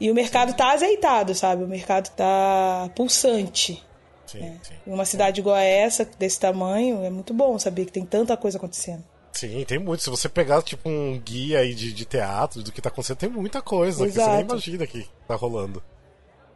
Speaker 2: E o mercado tá azeitado, sabe? O mercado tá pulsante.
Speaker 3: Sim, sim.
Speaker 2: Em uma cidade igual a essa, desse tamanho, é muito bom saber que tem tanta coisa acontecendo.
Speaker 3: Sim, tem muito. Se você pegar, tipo, um guia aí de, de teatro, do que tá acontecendo, tem muita coisa que você nem
Speaker 2: Exato.
Speaker 3: imagina que tá rolando.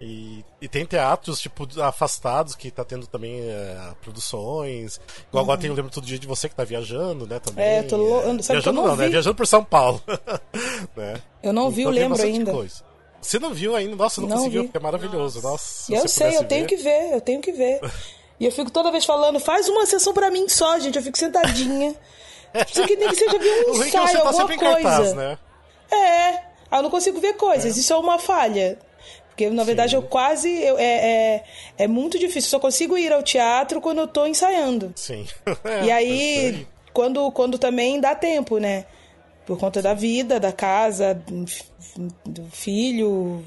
Speaker 3: E, e tem teatros, tipo, afastados que tá tendo também é, produções. Igual agora tem o Lembro Todo Dia de Você que tá viajando, né, também.
Speaker 2: Uhum. É, tô lou- sabe que eu
Speaker 3: Viajando
Speaker 2: não
Speaker 3: não, né?
Speaker 2: vi?
Speaker 3: Viajando por São Paulo. né?
Speaker 2: Eu não vi o
Speaker 3: Então
Speaker 2: Lembro ainda.
Speaker 3: coisa. Você não viu ainda? Nossa, não,
Speaker 2: Não
Speaker 3: conseguiu,
Speaker 2: vi.
Speaker 3: porque é maravilhoso. Nossa,
Speaker 2: Eu sei, eu
Speaker 3: pudesse
Speaker 2: tenho
Speaker 3: ver.
Speaker 2: que ver, eu tenho que ver. E eu fico toda vez falando, faz uma sessão pra mim só, gente. Eu fico sentadinha. Isso que nem que seja ver um
Speaker 3: O é você
Speaker 2: ensaio,
Speaker 3: tá
Speaker 2: alguma coisa.
Speaker 3: cartaz, né?
Speaker 2: É, eu não consigo ver coisas. Isso é uma falha. Porque, na verdade, eu quase. eu- é, é, é muito difícil. Só consigo ir ao teatro quando eu tô ensaiando.
Speaker 3: Sim.
Speaker 2: E
Speaker 3: É,
Speaker 2: aí, quando, quando também dá tempo, né? Por conta da vida, da casa, do filho,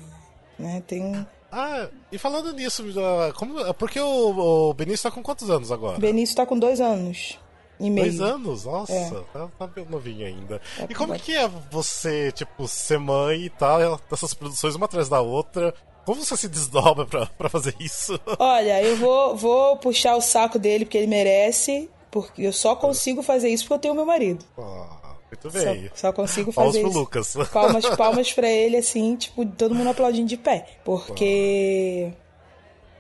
Speaker 2: né? Tem.
Speaker 3: Ah, e falando nisso, ah, como, porque o, o Benício tá com quantos anos agora?
Speaker 2: Benício tá com dois anos e meio.
Speaker 3: Dois anos? Nossa,
Speaker 2: É.
Speaker 3: tá, tá bem novinho ainda. e
Speaker 2: com
Speaker 3: como
Speaker 2: dois.
Speaker 3: que é você, tipo, ser mãe e tal, dessas produções uma atrás da outra? Como você se desdobra pra, pra fazer isso?
Speaker 2: Olha, eu vou, vou puxar o saco dele porque ele merece, porque eu só consigo fazer isso porque eu tenho meu marido.
Speaker 3: Ah, muito
Speaker 2: Só,
Speaker 3: bem.
Speaker 2: só consigo
Speaker 3: Palmas
Speaker 2: fazer
Speaker 3: pro
Speaker 2: isso.
Speaker 3: Lucas.
Speaker 2: Palmas, palmas pra ele, assim, tipo, todo mundo aplaudindo de pé. Porque.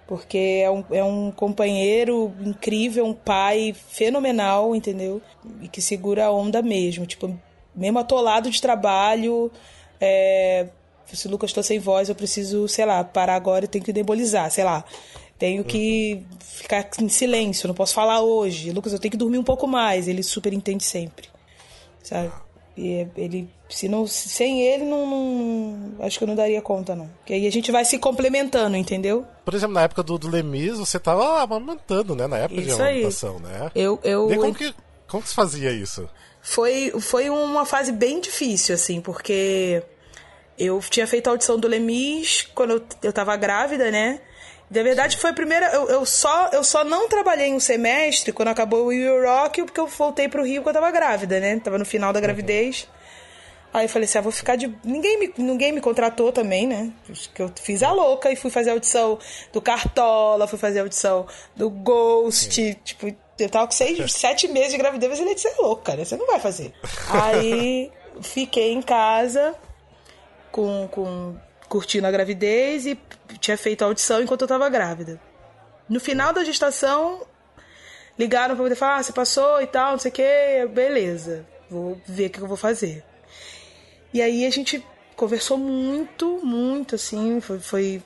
Speaker 2: Porque é um, é um companheiro incrível, um pai fenomenal, entendeu? E que segura a onda mesmo. Tipo, mesmo atolado de trabalho, é, se Lucas tô sem voz, eu preciso, sei lá, parar agora e tenho que debolizar, sei lá. Tenho que ficar em silêncio, não posso falar hoje. Lucas, eu tenho que dormir um pouco mais. Ele super entende sempre sabe? E ele, se não, sem ele, não, não- acho que eu não daria conta, não. Porque aí a gente vai se complementando, entendeu?
Speaker 3: Por exemplo, na época do, do Lemis, você tava amamentando, né? Na época de
Speaker 2: Isso aí.
Speaker 3: amamentação, né?
Speaker 2: Eu, eu
Speaker 3: E aí, como que, como que você fazia isso?
Speaker 2: foi, foi uma fase bem difícil, assim, porque eu tinha feito a audição do Lemis quando eu, eu tava grávida, né? Na verdade, foi a primeira. Eu, eu, só, eu só não trabalhei um semestre quando acabou o Will Rock, porque eu voltei pro Rio quando eu tava grávida, né? Tava no final da gravidez. Aí eu falei assim, ah, vou ficar de. Ninguém me, ninguém me contratou também, né? Que eu fiz a louca e fui fazer a audição do Cartola, fui fazer a audição do Ghost. Tipo, eu tava com seis, sete meses de gravidez, mas ele disse, é louco, cara, você não vai fazer. Aí fiquei em casa com, com curtindo a gravidez e tinha feito a audição enquanto eu tava grávida. No final da gestação, ligaram pra poder falar, ah, você passou e tal, não sei o que, beleza, vou ver o que eu vou fazer. E aí a gente conversou muito, muito, assim, foi, foi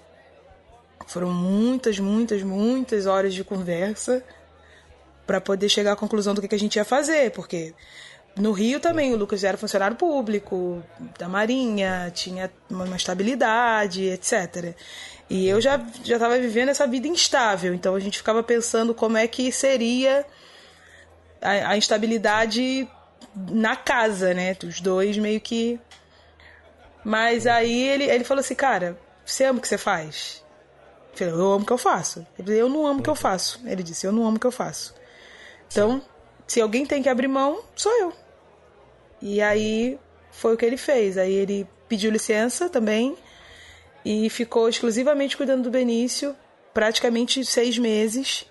Speaker 2: foram muitas, muitas, muitas horas de conversa para poder chegar à conclusão do que a gente ia fazer, porque no Rio também o Lucas era funcionário público da Marinha, tinha uma estabilidade, etc. E eu já já estava vivendo essa vida instável, então a gente ficava pensando como é que seria a, a instabilidade na casa, né? Os dois meio que. Mas aí ele, ele falou assim, cara, você ama o que você faz? Eu falei, eu amo o que eu faço. Ele eu não amo o que eu faço. Ele disse, eu não amo o que eu faço. Então, se alguém tem que abrir mão, sou eu. E aí foi o que ele fez. Aí ele pediu licença também e ficou exclusivamente cuidando do Benício, praticamente seis meses.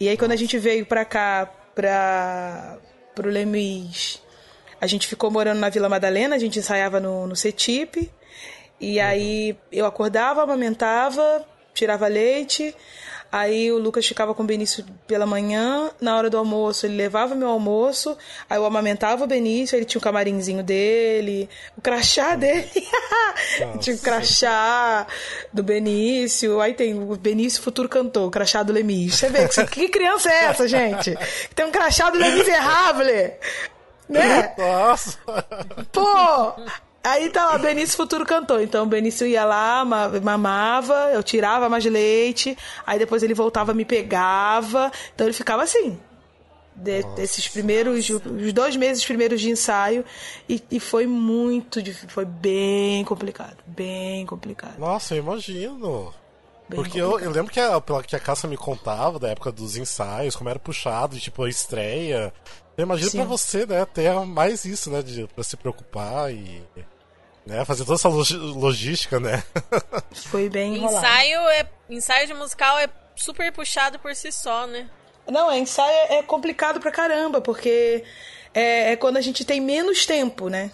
Speaker 2: E aí quando a gente veio pra cá, pra, pro Lemis, a gente ficou morando na Vila Madalena, a gente ensaiava no, no CETIP. E aí eu acordava, amamentava, tirava leite. Aí o Lucas ficava com o Benício pela manhã, na hora do almoço ele levava meu almoço, aí eu amamentava o Benício, ele tinha o camarinzinho dele, o crachá dele, tinha o crachá do Benício, aí tem o Benício futuro cantor, o crachá do Lemis. Você vê, que, que criança é essa, gente? Tem um crachá do Lemis Errable, né?
Speaker 3: Nossa!
Speaker 2: Pô! Aí tá lá, Benício Futuro cantou. Então o Benício ia lá, mamava, eu tirava mais leite, aí depois ele voltava, me pegava. Então ele ficava assim. De, desses primeiros, os dois meses primeiros de ensaio. E, e foi muito difícil, foi bem complicado. Bem complicado.
Speaker 3: Nossa, eu imagino. Bem Porque eu, eu, lembro que a, pela que a Caça me contava da época dos ensaios, como era puxado, tipo, a estreia. Eu imagino pra você, né, ter mais isso, né, de, pra se preocupar e né? Fazer toda essa logística, né?
Speaker 2: Foi bem enrolado.
Speaker 4: Ensaio, é, ensaio de musical é super puxado por si só, né?
Speaker 2: Não, é, ensaio é complicado pra caramba, porque é, é quando a gente tem menos tempo, né?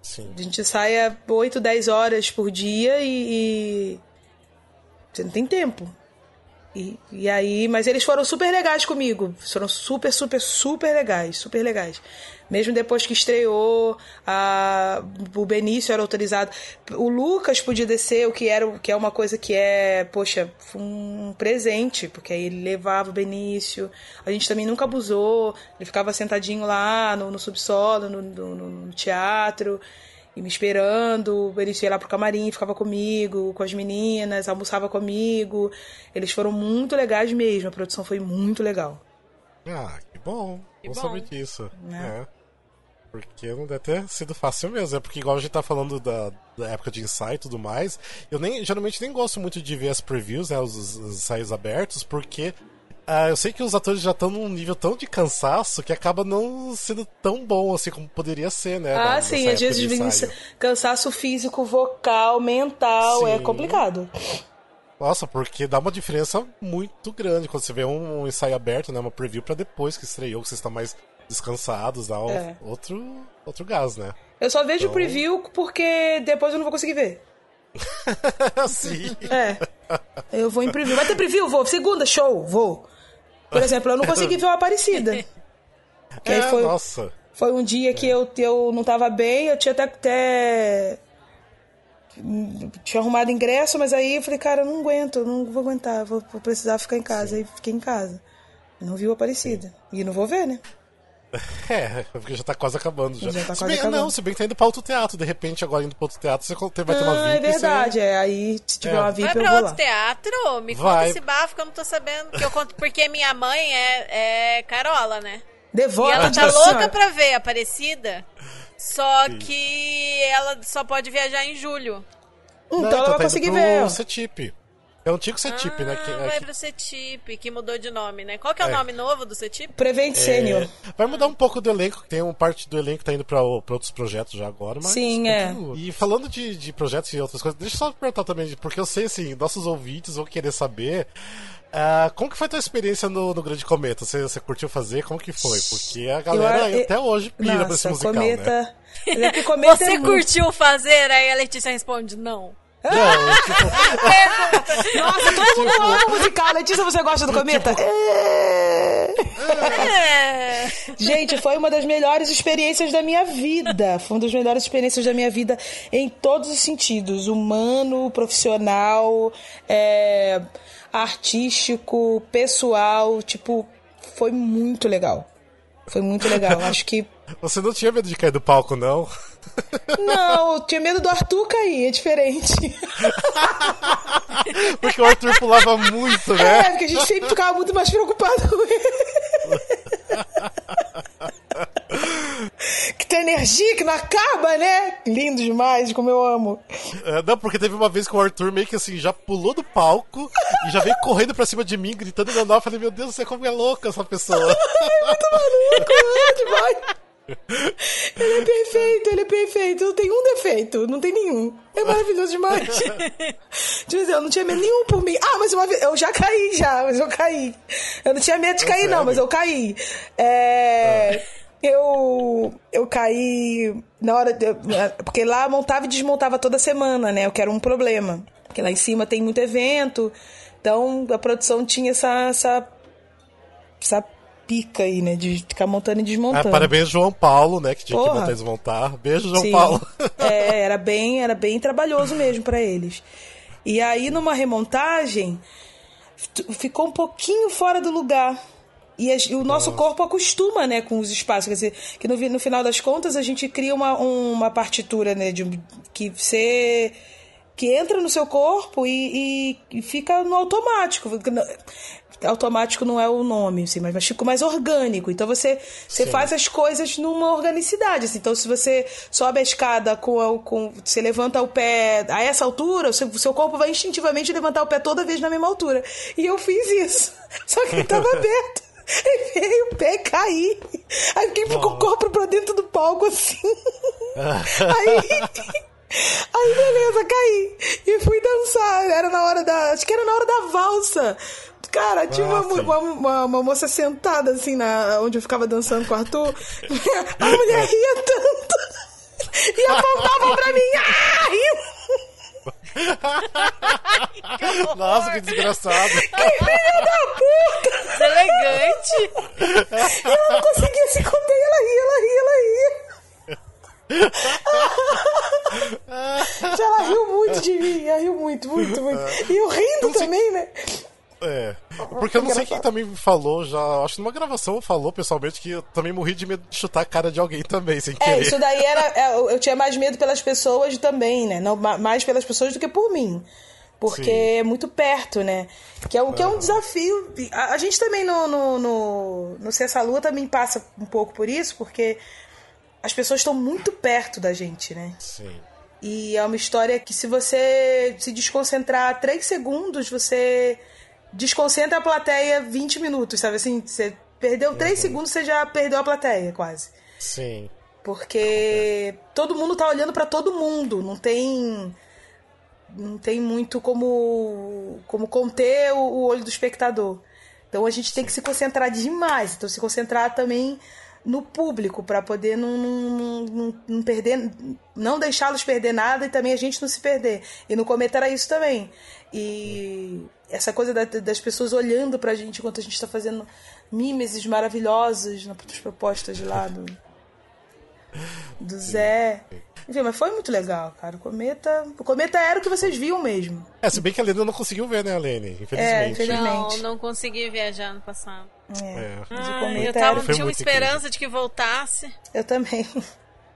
Speaker 3: Sim.
Speaker 2: A gente ensaia 8, 10 horas por dia e, e... Você não tem tempo. E, e aí, mas eles foram super legais comigo. Foram super, super, super legais. Super legais. Mesmo depois que estreou, a, o Benício era autorizado. O Lucas podia descer, o que era que é uma coisa que é, poxa, um presente, porque aí ele levava o Benício. A gente também nunca abusou. Ele ficava sentadinho lá no, no subsolo, no, no, no teatro e me esperando. O Benício ia lá pro camarim, ficava comigo, com as meninas, almoçava comigo. Eles foram muito legais mesmo, a produção foi muito legal.
Speaker 3: Ah, que bom. Que não bom. saber disso. É. é. Porque não deve ter sido fácil mesmo. É porque, igual a gente tá falando da, da época de ensaio e tudo mais, eu nem, geralmente nem gosto muito de ver as previews, né, os, os ensaios abertos, porque uh, eu sei que os atores já estão num nível tão de cansaço que acaba não sendo tão bom assim como poderia ser, né?
Speaker 2: Ah, da, sim, às vezes cansaço físico, vocal, mental, sim. é complicado.
Speaker 3: Nossa, porque dá uma diferença muito grande quando você vê um ensaio aberto, né? Uma preview para depois que estreou, que você está mais descansados, dá é. outro, outro gás, né?
Speaker 2: Eu só vejo então... preview porque depois eu não vou conseguir ver.
Speaker 3: Sim.
Speaker 2: É. Eu vou em preview. Vai ter preview? Vou. Segunda, show, vou. Por exemplo, eu não consegui ver o Aparecida.
Speaker 3: Que é, foi, nossa.
Speaker 2: Foi um dia que eu, eu não tava bem, eu tinha até, até tinha arrumado ingresso, mas aí eu falei, cara, eu não aguento, não vou aguentar, vou, vou precisar ficar em casa. Sim. Aí fiquei em casa. Não viu Aparecida. E não vou ver, né?
Speaker 3: É, porque já tá quase acabando já.
Speaker 2: já tá
Speaker 3: se bem,
Speaker 2: acabando.
Speaker 3: Não, se bem que tá indo pra outro teatro, de repente, agora indo pra outro teatro, você vai ter uma
Speaker 2: ah,
Speaker 3: VIP.
Speaker 2: É verdade, você... é. Aí, se tiver é. uma VIP,
Speaker 4: vai
Speaker 2: eu
Speaker 4: pra
Speaker 2: vou
Speaker 4: outro
Speaker 2: lá.
Speaker 4: teatro? Me vai. conta esse bafo que eu não tô sabendo. Que eu conto, porque minha mãe é, é Carola, né?
Speaker 2: Devota,
Speaker 4: e ela tá louca senhora. pra ver Aparecida, só Sim. que ela só pode viajar em julho.
Speaker 2: Então não, ela então vai tá conseguir ver.
Speaker 3: CETIP. É o antigo CETIP,
Speaker 4: ah,
Speaker 3: né? Que,
Speaker 4: é, vai
Speaker 3: que...
Speaker 4: pro CETIP, que mudou de nome, né? Qual que é, é. o nome novo do CETIP?
Speaker 2: Prevent Senior. É...
Speaker 3: Vai mudar um pouco do elenco, tem uma parte do elenco que tá indo pra, pra outros projetos já agora, mas...
Speaker 2: Sim, é.
Speaker 3: E falando de, de projetos e outras coisas, deixa eu só perguntar também, porque eu sei, assim, nossos ouvintes vão querer saber... Uh, como que foi a tua experiência no, no Grande Cometa? Você, você curtiu fazer? Como que foi? Porque a galera eu, eu, até hoje pira nossa, pra esse musical,
Speaker 2: cometa...
Speaker 3: né?
Speaker 2: É cometa
Speaker 4: você
Speaker 2: é
Speaker 4: curtiu fazer? Aí a Letícia responde, não.
Speaker 3: Não, tipo...
Speaker 2: Nossa, todo mundo ama o musical. Letícia, você gosta do Cometa? Tipo... É. Gente, foi uma das melhores experiências da minha vida. Foi uma das melhores experiências da minha vida em todos os sentidos. Humano, profissional, é, artístico, pessoal. Tipo, foi muito legal. Foi muito legal. Acho que...
Speaker 3: Você não tinha medo de cair do palco, não?
Speaker 2: Não, eu tinha medo do Arthur cair, é diferente.
Speaker 3: porque o Arthur pulava muito, né?
Speaker 2: É, porque a gente sempre ficava muito mais preocupado com ele. que tem energia que não acaba, né? Lindo demais, como eu amo.
Speaker 3: É, não, porque teve uma vez que o Arthur meio que assim, já pulou do palco e já veio correndo pra cima de mim, gritando meu nome. Eu falei, meu Deus, você é como é louca essa pessoa.
Speaker 2: muito maluco, é demais. Ele é perfeito, ele é perfeito. Não tem um defeito, não tem nenhum. É maravilhoso demais. Tipo assim, eu não tinha medo nenhum por mim. Ah, mas uma vez, eu já caí já, mas eu caí. Eu não tinha medo de cair, não, mas eu caí. É. Ah. Eu, eu caí na hora. De, porque lá montava e desmontava toda semana, né? O que era um problema. Porque lá em cima tem muito evento. Então a produção tinha essa, essa, essa pica aí, né? De ficar montando e desmontando.
Speaker 3: Ah, parabéns, João Paulo, né? Que tinha Porra. que montar e desmontar. Beijo, João
Speaker 2: Sim.
Speaker 3: Paulo.
Speaker 2: É, era bem, era bem trabalhoso mesmo para eles. E aí, numa remontagem, ficou um pouquinho fora do lugar. E, a, e o nosso Nossa. corpo acostuma, né, com os espaços. Quer dizer, que no, no final das contas a gente cria uma, uma partitura, né, de, que você que entra no seu corpo e, e, e, fica no automático automático não é o nome, assim, mas, fica mais orgânico. Então você, você faz as coisas numa organicidade. Assim. Então, se você sobe a escada com, com. Você levanta o pé a essa altura, o seu, seu corpo vai instintivamente levantar o pé toda vez na mesma altura. E eu fiz isso. Só que ele estava aberto. E veio o pé cair. Aí fiquei com o corpo pra dentro do palco assim. Aí. Aí beleza, caí. E fui dançar. Era na hora da. Acho que era na hora da valsa. Cara, tinha uma, uma, uma, uma, moça sentada assim na, onde eu ficava dançando com o Arthur. A mulher ria tanto. E apontava pra mim. Ah,
Speaker 3: que Nossa, que desgraçado.
Speaker 2: Que filha da puta!
Speaker 4: Deselegante.
Speaker 2: Eu não conseguia se conter. Ela ria, ela ria, ela ria. ela riu muito de mim. Ela riu muito, muito, muito. E eu rindo também, né?
Speaker 3: É. Porque eu não sei quem também falou já. Acho que numa gravação falou pessoalmente que eu também morri de medo de chutar a cara de alguém também, sem é, querer.
Speaker 2: É, isso daí era. É, eu tinha mais medo pelas pessoas também, né? Não, mais pelas pessoas do que por mim. Porque Sim. é muito perto, né? Que é, que é um desafio. A, a gente também no, no, no, no Cessa Lua também passa um pouco por isso, porque as pessoas estão muito perto da gente, né?
Speaker 3: Sim.
Speaker 2: E é uma história que se você se desconcentrar três segundos, você desconcentra a plateia 20 minutos, sabe assim? Você perdeu 3 uhum. segundos, você já perdeu a plateia, quase.
Speaker 3: Sim.
Speaker 2: Porque todo mundo tá olhando para todo mundo, não tem não tem muito como como conter o, o olho do espectador. Então a gente tem que se concentrar demais, então se concentrar também no público para poder não, não, não, não, perder, não deixá-los perder nada e também a gente não se perder. E no Cometa era isso também. E essa coisa da, das pessoas olhando pra gente enquanto a gente está fazendo mimeses maravilhosos nas propostas de lá do, do Zé. Enfim, mas foi muito legal, cara. O Cometa. O Cometa era o que vocês viam mesmo.
Speaker 3: É, se bem que a Lene não conseguiu ver, né, Lene? Infelizmente.
Speaker 2: É, infelizmente.
Speaker 4: Não, não consegui viajar no passado.
Speaker 2: É. é.
Speaker 4: Mas o Cometa eu tava, era... tinha uma esperança incrível. de que voltasse.
Speaker 2: Eu também.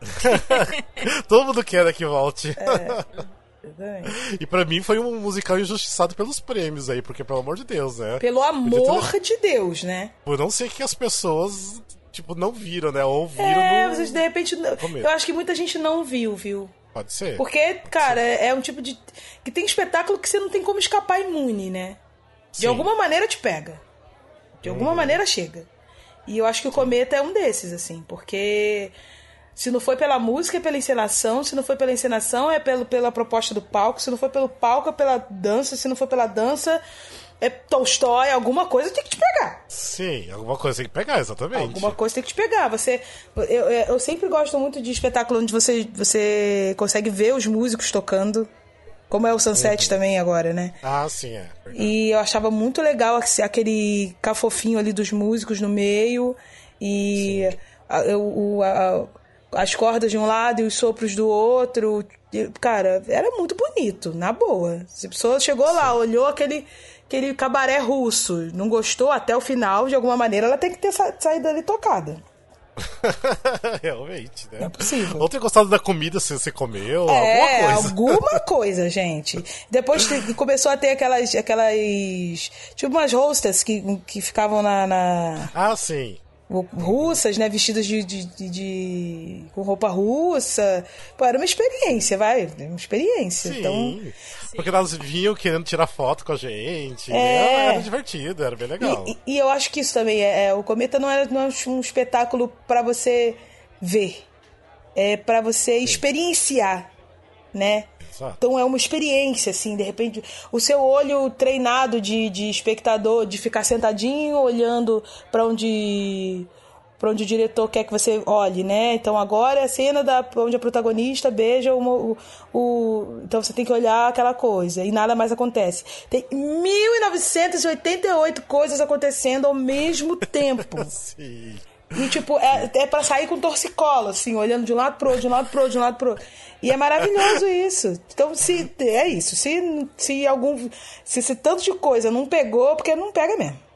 Speaker 3: Todo mundo quer que volte. É. E para mim foi um musical injustiçado pelos prêmios aí, porque pelo amor de Deus, né?
Speaker 2: Pelo amor ter... de Deus, né?
Speaker 3: Por não ser que as pessoas, tipo, não viram, né? Ou viram
Speaker 2: é,
Speaker 3: no...
Speaker 2: vocês de repente. Eu acho que muita gente não viu, viu?
Speaker 3: Pode ser.
Speaker 2: Porque, cara, é um tipo de. que tem espetáculo que você não tem como escapar imune, né? De Sim. alguma maneira te pega. De alguma uhum. maneira chega. E eu acho que o Cometa é um desses, assim, porque se não foi pela música, é pela encenação. Se não foi pela encenação, é pelo, pela proposta do palco. Se não foi pelo palco, é pela dança. Se não for pela dança, é Tolstói. Alguma coisa tem que te pegar.
Speaker 3: Sim, alguma coisa tem que pegar, exatamente.
Speaker 2: Alguma coisa tem que te pegar. Você, eu, eu sempre gosto muito de espetáculo onde você, você consegue ver os músicos tocando. Como é o Sunset uhum. também agora, né?
Speaker 3: Ah, sim, é.
Speaker 2: Verdade. E eu achava muito legal aquele cafofinho ali dos músicos no meio. E a, o, a, as cordas de um lado e os sopros do outro. Cara, era muito bonito, na boa. Se a pessoa chegou lá, olhou aquele, aquele cabaré russo, não gostou até o final, de alguma maneira, ela tem que ter sa saído dali tocada.
Speaker 3: Realmente, né?
Speaker 2: É possível.
Speaker 3: Ou ter gostado da comida se você comeu,
Speaker 2: É,
Speaker 3: alguma coisa.
Speaker 2: alguma coisa, gente. Depois começou a ter aquelas. aquelas tipo umas hostas que, que ficavam na, na-
Speaker 3: Ah, sim.
Speaker 2: Russas, né? Vestidas de, de, de- de- com roupa russa. Pô, era uma experiência, vai. Uma experiência.
Speaker 3: Sim.
Speaker 2: Então.
Speaker 3: Porque elas vinham querendo tirar foto com a gente.
Speaker 2: É.
Speaker 3: Era, era divertido, era bem legal.
Speaker 2: E, e- e eu acho que isso também é, é- o cometa não é, não é um espetáculo pra você ver, é pra você experienciar, né?
Speaker 3: Exato.
Speaker 2: Então é uma experiência, assim, de repente, o seu olho treinado de, de espectador, de ficar sentadinho olhando pra onde para onde o diretor quer que você olhe, né? Então agora é a cena da onde a protagonista beija uma- o, o então você tem que olhar aquela coisa e nada mais acontece. Tem 1988 coisas acontecendo ao mesmo tempo.
Speaker 3: Sim.
Speaker 2: E, tipo, é, é pra sair com torcicolo, assim, olhando de um lado pro outro, de um lado pro outro, de um lado pro outro. E é maravilhoso isso. Então, se é isso. Se, se algum. Se esse tanto de coisa não pegou, porque não pega mesmo.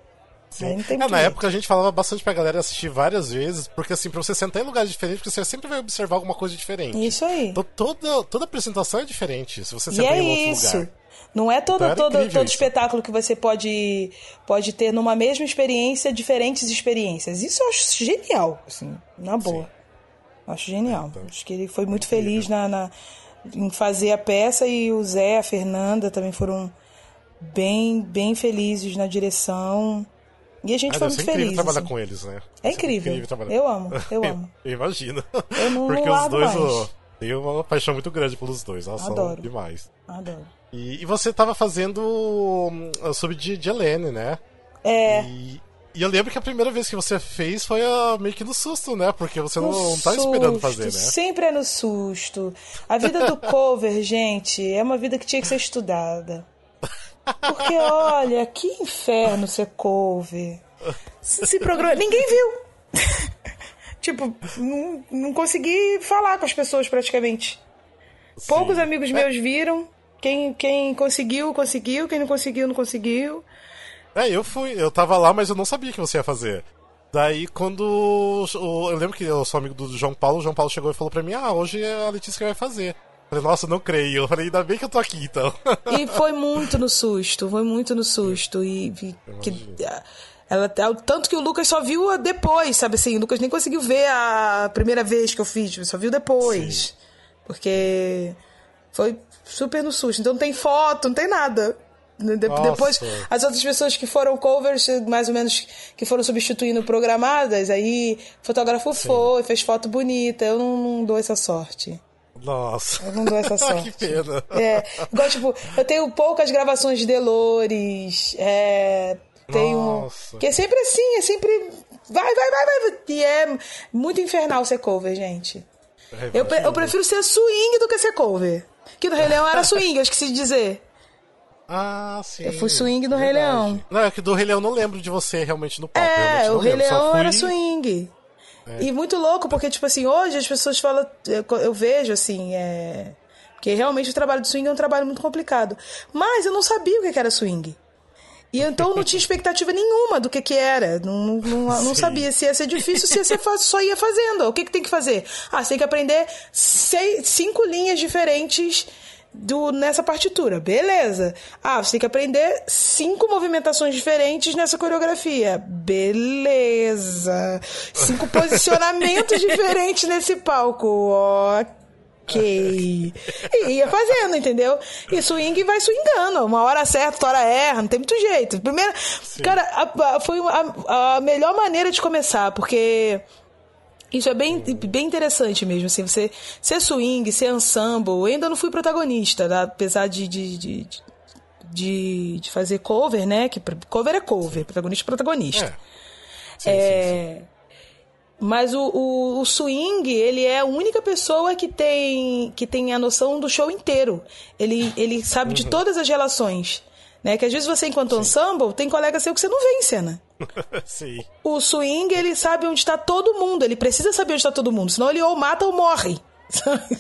Speaker 3: É, na época a gente falava bastante pra galera assistir várias vezes, porque assim, pra você sentar em lugares diferentes, porque você sempre vai observar alguma coisa diferente.
Speaker 2: Isso aí.
Speaker 3: Então toda, toda apresentação é diferente, se você sentar
Speaker 2: é
Speaker 3: em outro
Speaker 2: isso.
Speaker 3: lugar.
Speaker 2: Não é todo, todo,
Speaker 3: incrível
Speaker 2: todo
Speaker 3: isso.
Speaker 2: espetáculo que você pode, pode ter numa mesma experiência, diferentes experiências. Isso eu acho genial, assim, na boa. Acho genial.
Speaker 3: Então,
Speaker 2: acho que ele foi muito feliz na, na- em fazer a peça e o Zé, a Fernanda também foram bem, bem felizes na direção. E a gente
Speaker 3: Ah,
Speaker 2: foi muito
Speaker 3: incrível
Speaker 2: feliz.
Speaker 3: trabalhar
Speaker 2: assim.
Speaker 3: com eles, né?
Speaker 2: É incrível. Eu amo, eu amo.
Speaker 3: Eu imagino.
Speaker 2: Eu não-
Speaker 3: Porque
Speaker 2: não
Speaker 3: os dois,
Speaker 2: mais.
Speaker 3: ó, tem uma paixão muito grande pelos dois. São
Speaker 2: Adoro.
Speaker 3: demais.
Speaker 2: Adoro.
Speaker 3: E, e você tava fazendo hum, sobre de, de Helene, né?
Speaker 2: É.
Speaker 3: E, e eu lembro que a primeira vez que você fez foi ah, meio que no susto, né? Porque você não,
Speaker 2: No
Speaker 3: não tá esperando fazer, né?
Speaker 2: Sempre é no susto. A vida do cover, gente, é uma vida que tinha que ser estudada. Porque, olha, que inferno ser cover. Se, se programa... Ninguém viu. tipo, não, não consegui falar com as pessoas praticamente. Poucos
Speaker 3: Sim.
Speaker 2: amigos meus viram. Quem, quem conseguiu, conseguiu. Quem não conseguiu, não conseguiu.
Speaker 3: É, eu fui, eu tava lá, mas eu não sabia que você ia fazer. Daí, quando. o- eu lembro que eu sou amigo do João Paulo, o João Paulo chegou e falou pra mim: Ah, hoje é a Letícia que vai fazer. Eu falei, nossa, não creio. Eu falei, ainda bem que eu tô aqui então.
Speaker 2: E foi muito no susto, foi muito no susto. E, e que, ela, tanto que o Lucas só viu depois, sabe assim? O Lucas nem conseguiu ver a primeira vez que eu fiz, só viu depois. Porque foi super no susto. Então não tem foto, não tem nada. De-
Speaker 3: Nossa.
Speaker 2: Depois, as outras pessoas que foram covers, mais ou menos, que foram substituindo programadas, aí fotógrafo foi, fez foto bonita. Eu não, não dou essa sorte.
Speaker 3: Nossa.
Speaker 2: Eu não dou essa
Speaker 3: que
Speaker 2: sorte.
Speaker 3: pena.
Speaker 2: É, igual, tipo, eu tenho poucas gravações de Delores, é, tenho...
Speaker 3: Nossa.
Speaker 2: Que é sempre assim, é sempre... Vai, vai, vai, vai. E é muito infernal ser cover, gente. Eu, pre- eu prefiro ser swing do que ser cover. Que no Rei Leão era swing, eu esqueci de dizer.
Speaker 3: Ah, sim.
Speaker 2: Eu fui swing no Rei. Leão.
Speaker 3: Não, é que do Rei Leão eu não lembro de você realmente no palco.
Speaker 2: É, o Rei
Speaker 3: lembro,
Speaker 2: Leão
Speaker 3: fui-
Speaker 2: era swing. E muito louco, porque, tipo assim, hoje as pessoas falam. Eu, eu vejo, assim, é. Porque realmente o trabalho de swing é um trabalho muito complicado. Mas eu não sabia o que era swing. E então eu não tinha expectativa nenhuma do que que era. Não, não, não, sabia se ia ser difícil, se ia ser fácil, só ia fazendo. O que que tem que fazer? Ah, você tem que aprender seis, cinco linhas diferentes do, nessa partitura. Beleza. Ah, você tem que aprender cinco movimentações diferentes nessa coreografia. Beleza. Cinco posicionamentos diferentes nesse palco. Ok. E ia fazendo, entendeu? E swing vai swingando. Uma hora acerta, outra hora erra, não tem muito jeito. Primeiro, cara, a- a- foi a, a melhor maneira de começar, porque isso é bem, bem interessante mesmo, assim, você ser swing, ser ensemble. Eu ainda não fui protagonista, tá? apesar de, de, de, de, de fazer cover, né? Que cover é cover, protagonista é protagonista.
Speaker 3: É. Sim, sim, sim.
Speaker 2: Mas o, o, o swing, ele é a única pessoa que tem, que tem a noção do show inteiro. Ele, ele sabe
Speaker 3: Uhum.
Speaker 2: de todas as relações. Né? Que às vezes você, enquanto ensemble, tem colega seu que você não vê em cena.
Speaker 3: sim.
Speaker 2: O swing, ele sabe onde está todo mundo. Ele precisa saber onde está todo mundo. Senão ele ou mata ou morre.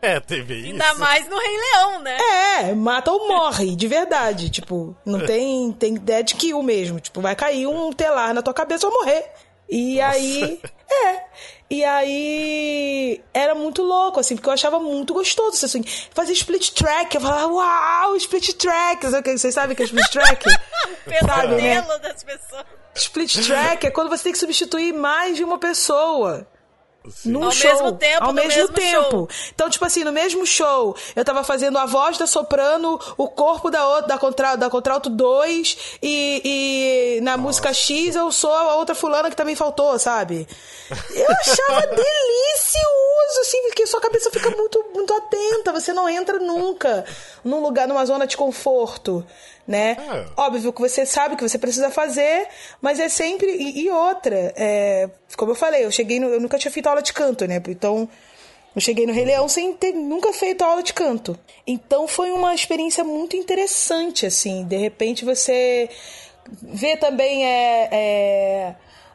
Speaker 3: É, teve isso.
Speaker 4: Ainda mais no Rei Leão, né?
Speaker 2: É, mata ou morre, de verdade. Tipo, não tem, tem dead kill mesmo. Tipo, vai cair um telar na tua cabeça ou morrer. E Nossa. aí. É. E aí era muito louco, assim, porque eu achava muito gostoso. Assim, fazer split track. Eu falava, uau, split track. Vocês sabem o que é split track?
Speaker 4: Sabe, né? das pessoas.
Speaker 2: Split track é quando você tem que substituir mais de uma pessoa. Num
Speaker 4: ao
Speaker 2: show,
Speaker 4: mesmo tempo,
Speaker 2: ao mesmo,
Speaker 4: mesmo
Speaker 2: tempo.
Speaker 4: Show.
Speaker 2: Então, tipo assim, no mesmo show, eu tava fazendo a voz da soprano, o corpo da outra, da, contra, da contralto 2 e, e na Nossa. música X eu sou a outra fulana que também faltou, sabe? Eu achava delicioso, assim, porque sua cabeça fica muito, muito atenta, você não entra nunca num lugar, numa zona de conforto né? É. Óbvio que você sabe que você precisa fazer, mas é sempre. E, e outra, é, como eu falei, eu cheguei no, Eu nunca tinha feito aula de canto, né? Então. Eu cheguei no Rei Leão sem ter nunca feito aula de canto. Então foi uma experiência muito interessante, assim. De repente você vê também é, é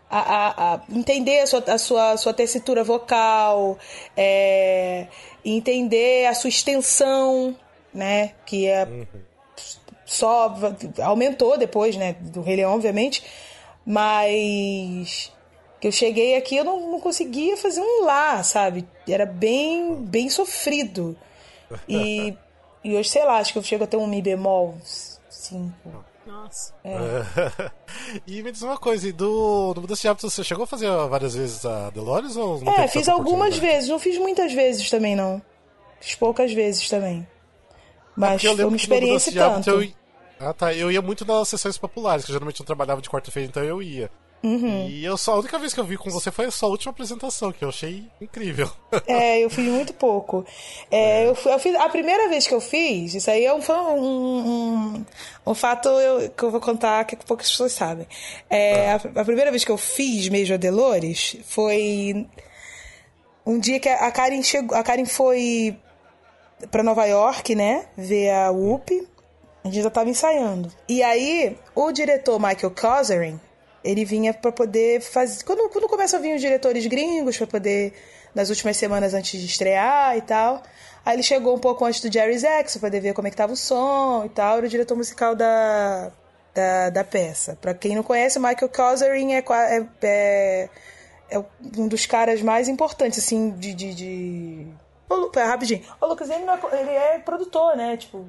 Speaker 2: a, a, a, entender a sua, a sua, sua tessitura vocal, é, entender a sua extensão, né? Que é. Uhum só aumentou depois, né, do Rei Leão, obviamente, mas que eu cheguei aqui eu não, não conseguia fazer um lá, sabe? Era bem bem sofrido. E, e hoje, sei lá, acho que eu chego até um Mi bemol 5.
Speaker 4: Nossa.
Speaker 2: É.
Speaker 3: e me diz uma coisa, e do, do Mudança de Hábitos, você chegou a fazer várias vezes a Dolores ou não
Speaker 2: É, fiz algumas vezes, não fiz muitas vezes também, não. Fiz poucas vezes também. Mas é foi uma experiência tanto. Eu,
Speaker 3: ah, tá. Eu ia muito nas sessões populares, que geralmente eu trabalhava de quarta-feira, então eu ia. Uhum. E eu só, a única vez que eu vi com você foi a sua última apresentação, que eu achei incrível.
Speaker 2: É, eu fiz muito pouco. É, é. Eu, eu, fiz, a primeira vez que eu fiz, isso aí é um, um, um, um fato eu, que eu vou contar que poucas pessoas sabem. É, ah. a, a, primeira vez que eu fiz mesmo a Delores foi um dia que a Karen chegou. A Karen foi para Nova York, né? Ver a UP. A gente já estava ensaiando. E aí, o diretor Michael Coserin, ele vinha para poder fazer. Quando, quando começam a vir os diretores gringos, para poder. nas últimas semanas antes de estrear e tal. Aí ele chegou um pouco antes do Jerry Zex, para poder ver como é que tava o som e tal. Era o diretor musical da, da, da peça. Para quem não conhece, Michael Coserin é, é, é, é, um dos caras mais importantes, assim, de. de, de... Ô, rapidinho. O Lucas, ele, é, ele é produtor, né? Tipo,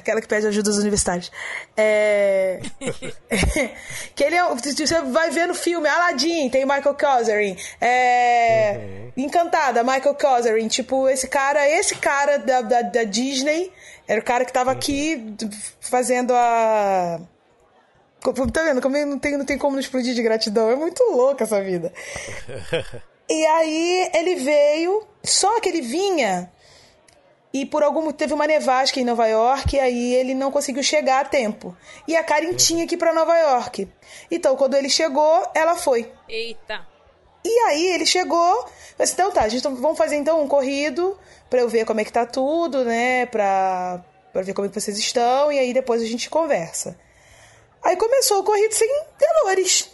Speaker 2: Aquela que pede ajuda aos universitários. É... que ele é. Você vai ver no filme Aladdin, tem Michael Coserin. É... Uhum. Encantada, Michael Coserin. Tipo, esse cara, esse cara da, da, da Disney era o cara que tava uhum. aqui fazendo a. Tá vendo? Como não tem, não tem como não explodir de gratidão. É muito louca essa vida. e aí ele veio, só que ele vinha e por algum teve uma nevasca em Nova York e aí ele não conseguiu chegar a tempo. E a Karen tinha que ir para Nova York. Então, quando ele chegou, ela foi.
Speaker 4: Eita.
Speaker 2: E aí ele chegou, disse, então tá, a gente vamos fazer então um corrido para eu ver como é que tá tudo, né, pra, pra ver como é que vocês estão e aí depois a gente conversa. Aí começou o corrido sem Delores.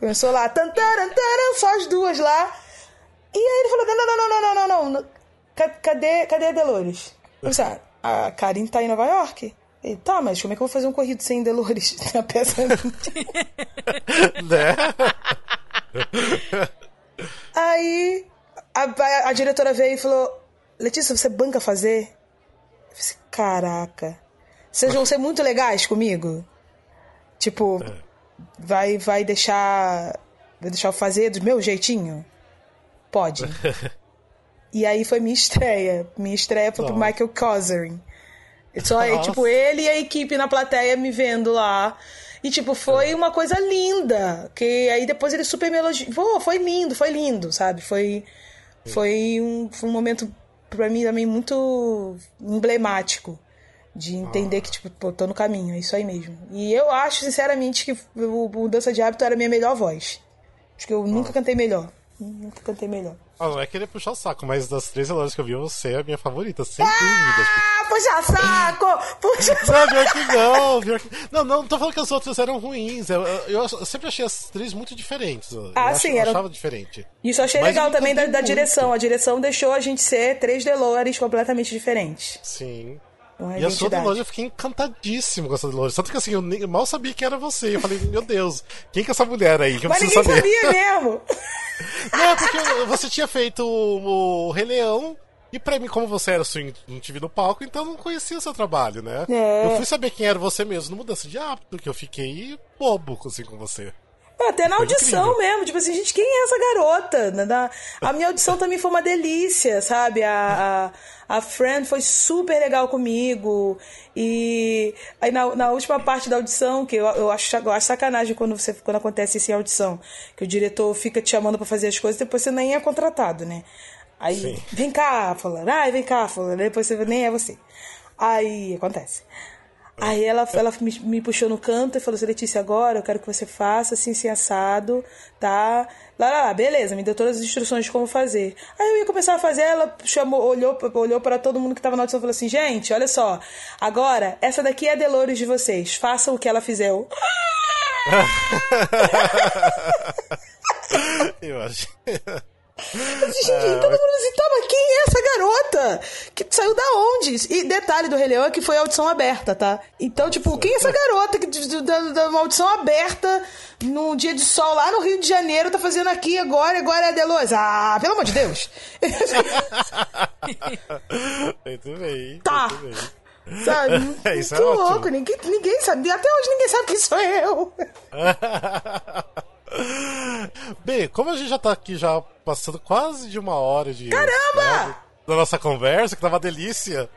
Speaker 2: Começou lá, tantaran, taran, só as duas lá. E aí ele falou: não, não, não, não, não, não, não, não cadê, cadê a Delores? Pensar, a Karin tá em Nova York. Ele, tá, mas como é que eu vou fazer um corrido sem Delores na peça? né? Aí a, a, a, diretora veio e falou: Letícia, você banca fazer? Eu disse, Caraca. Vocês vão ser muito legais comigo? Tipo, é. vai, vai deixar. Vai deixar eu fazer do meu jeitinho? Pode. E aí foi minha estreia. Minha estreia foi pro Michael Coserin. Só aí, tipo, ele e a equipe na plateia me vendo lá. E, tipo, foi é. uma coisa linda. Que aí depois ele super me elogiou. foi lindo, foi lindo, sabe? Foi, foi, um, foi um momento, pra mim, também muito emblemático. De entender ah. que, tipo, pô, tô no caminho, é isso aí mesmo. E eu acho, sinceramente, que o, o Dança de Hábito era a minha melhor voz. Acho que eu nunca ah. cantei melhor. Nunca cantei melhor.
Speaker 3: Ah, não é querer puxar o saco, mas das três relógios que eu vi, você é a minha favorita, sem ah, dúvidas.
Speaker 2: Puxa saco! Puxa
Speaker 3: saco! Não, pior que não, pior que... Não, não, não tô falando que as outras eram ruins. Eu, eu, eu sempre achei as três muito diferentes.
Speaker 2: Ah,
Speaker 3: eu
Speaker 2: sim,
Speaker 3: eu
Speaker 2: era...
Speaker 3: achava diferente.
Speaker 2: Isso eu achei mas legal também da, da direção. A direção deixou a gente ser três Delores completamente diferentes.
Speaker 3: Sim.
Speaker 2: Uma
Speaker 3: e a sua longe eu fiquei encantadíssimo com a sua de longe. Tanto que assim, eu nem, mal sabia que era você. Eu falei, meu Deus, quem que é essa mulher aí? Que eu
Speaker 2: Mas
Speaker 3: preciso
Speaker 2: ninguém
Speaker 3: saber.
Speaker 2: sabia mesmo.
Speaker 3: Não, porque você tinha feito o, o Rei Leão. E pra mim, como você era swing, não te vi no palco, então eu não conhecia o seu trabalho, né?
Speaker 2: É.
Speaker 3: Eu fui saber quem era você mesmo no Mudança de Hábito, que eu fiquei bobo assim com você.
Speaker 2: Até na
Speaker 3: Foi
Speaker 2: audição
Speaker 3: incrível.
Speaker 2: mesmo, tipo assim, gente, quem é essa garota? A minha audição também foi uma delícia, sabe? A, a, a Fran foi super legal comigo. E aí na, na última parte da audição, que eu, eu, acho, eu acho sacanagem quando, você, quando acontece isso em audição, que o diretor fica te chamando pra fazer as coisas depois você nem é contratado, né? Aí,
Speaker 3: Sim.
Speaker 2: vem cá, falando, ai, vem cá, falando, depois você nem é você. Aí acontece. Aí ela, ela me, me puxou no canto e falou assim, Letícia, agora eu quero que você faça assim, assim, assado, tá? Lá, lá, lá, beleza, me deu todas as instruções de como fazer. Aí eu ia começar a fazer, ela chamou, olhou, olhou para todo mundo que tava na audição e falou assim, gente, olha só, agora, essa daqui é a Delores de vocês, façam o que ela fizer. Eu,
Speaker 3: Eu acho.
Speaker 2: Gente, todo mundo assim, tá, mas quem é essa garota? Que saiu da onde? E detalhe do Rei Leão é que foi audição aberta, tá? Então, tipo, quem é essa garota que da, da uma audição aberta num dia de sol lá no Rio de Janeiro tá fazendo aqui agora, agora é a Delois? Ah, pelo amor de Deus!
Speaker 3: Muito bem.
Speaker 2: Tá.
Speaker 3: Muito bem.
Speaker 2: Sabe?
Speaker 3: É, isso é
Speaker 2: Muito
Speaker 3: ótimo.
Speaker 2: louco, ninguém, ninguém sabe. Até hoje ninguém sabe quem sou eu.
Speaker 3: Bem, como a gente já tá aqui já passando quase de uma hora de.
Speaker 2: Caramba!
Speaker 3: né, da nossa conversa, que tava uma delícia.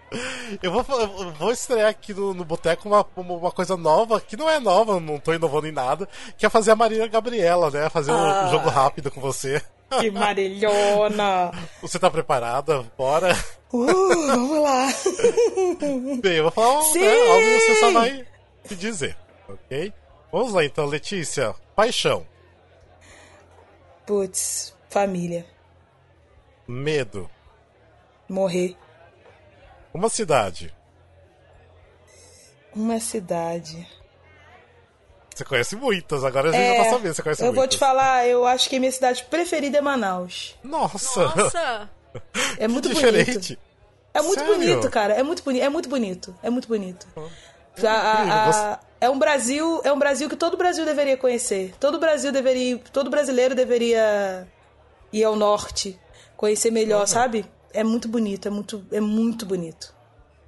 Speaker 3: Eu vou, eu vou estrear aqui no, no Boteco uma, uma coisa nova, que não é nova, não tô inovando em nada, que é fazer a Maria Gabriela, né? Fazer um
Speaker 2: Ah.
Speaker 3: jogo rápido com você.
Speaker 2: Que marilhona!
Speaker 3: Você tá preparada? Bora?
Speaker 2: Uh, vamos lá.
Speaker 3: Bem, eu vou falar um,
Speaker 2: Sim!
Speaker 3: né, algo e você só vai me dizer, ok? Vamos lá então, Letícia. Paixão,
Speaker 2: Putz, família.
Speaker 3: medo,
Speaker 2: Morrer.
Speaker 3: uma cidade.
Speaker 2: Uma cidade.
Speaker 3: Você conhece muitas, agora a gente já tá sabendo, você conhece
Speaker 2: É, eu
Speaker 3: muitas.
Speaker 2: vou te falar, eu acho que minha cidade preferida é Manaus.
Speaker 3: Nossa!
Speaker 4: Nossa!
Speaker 2: É muito
Speaker 3: diferente.
Speaker 2: bonito. É muito
Speaker 3: Sério?
Speaker 2: bonito, cara. É muito bonito. É muito bonito. É muito bonito.
Speaker 3: É
Speaker 2: A- a- a- é um Brasil, é um Brasil que todo Brasil deveria conhecer. Todo Brasil deveria, todo brasileiro deveria ir ao norte, conhecer melhor, sabe? É muito bonito, é muito, é muito bonito.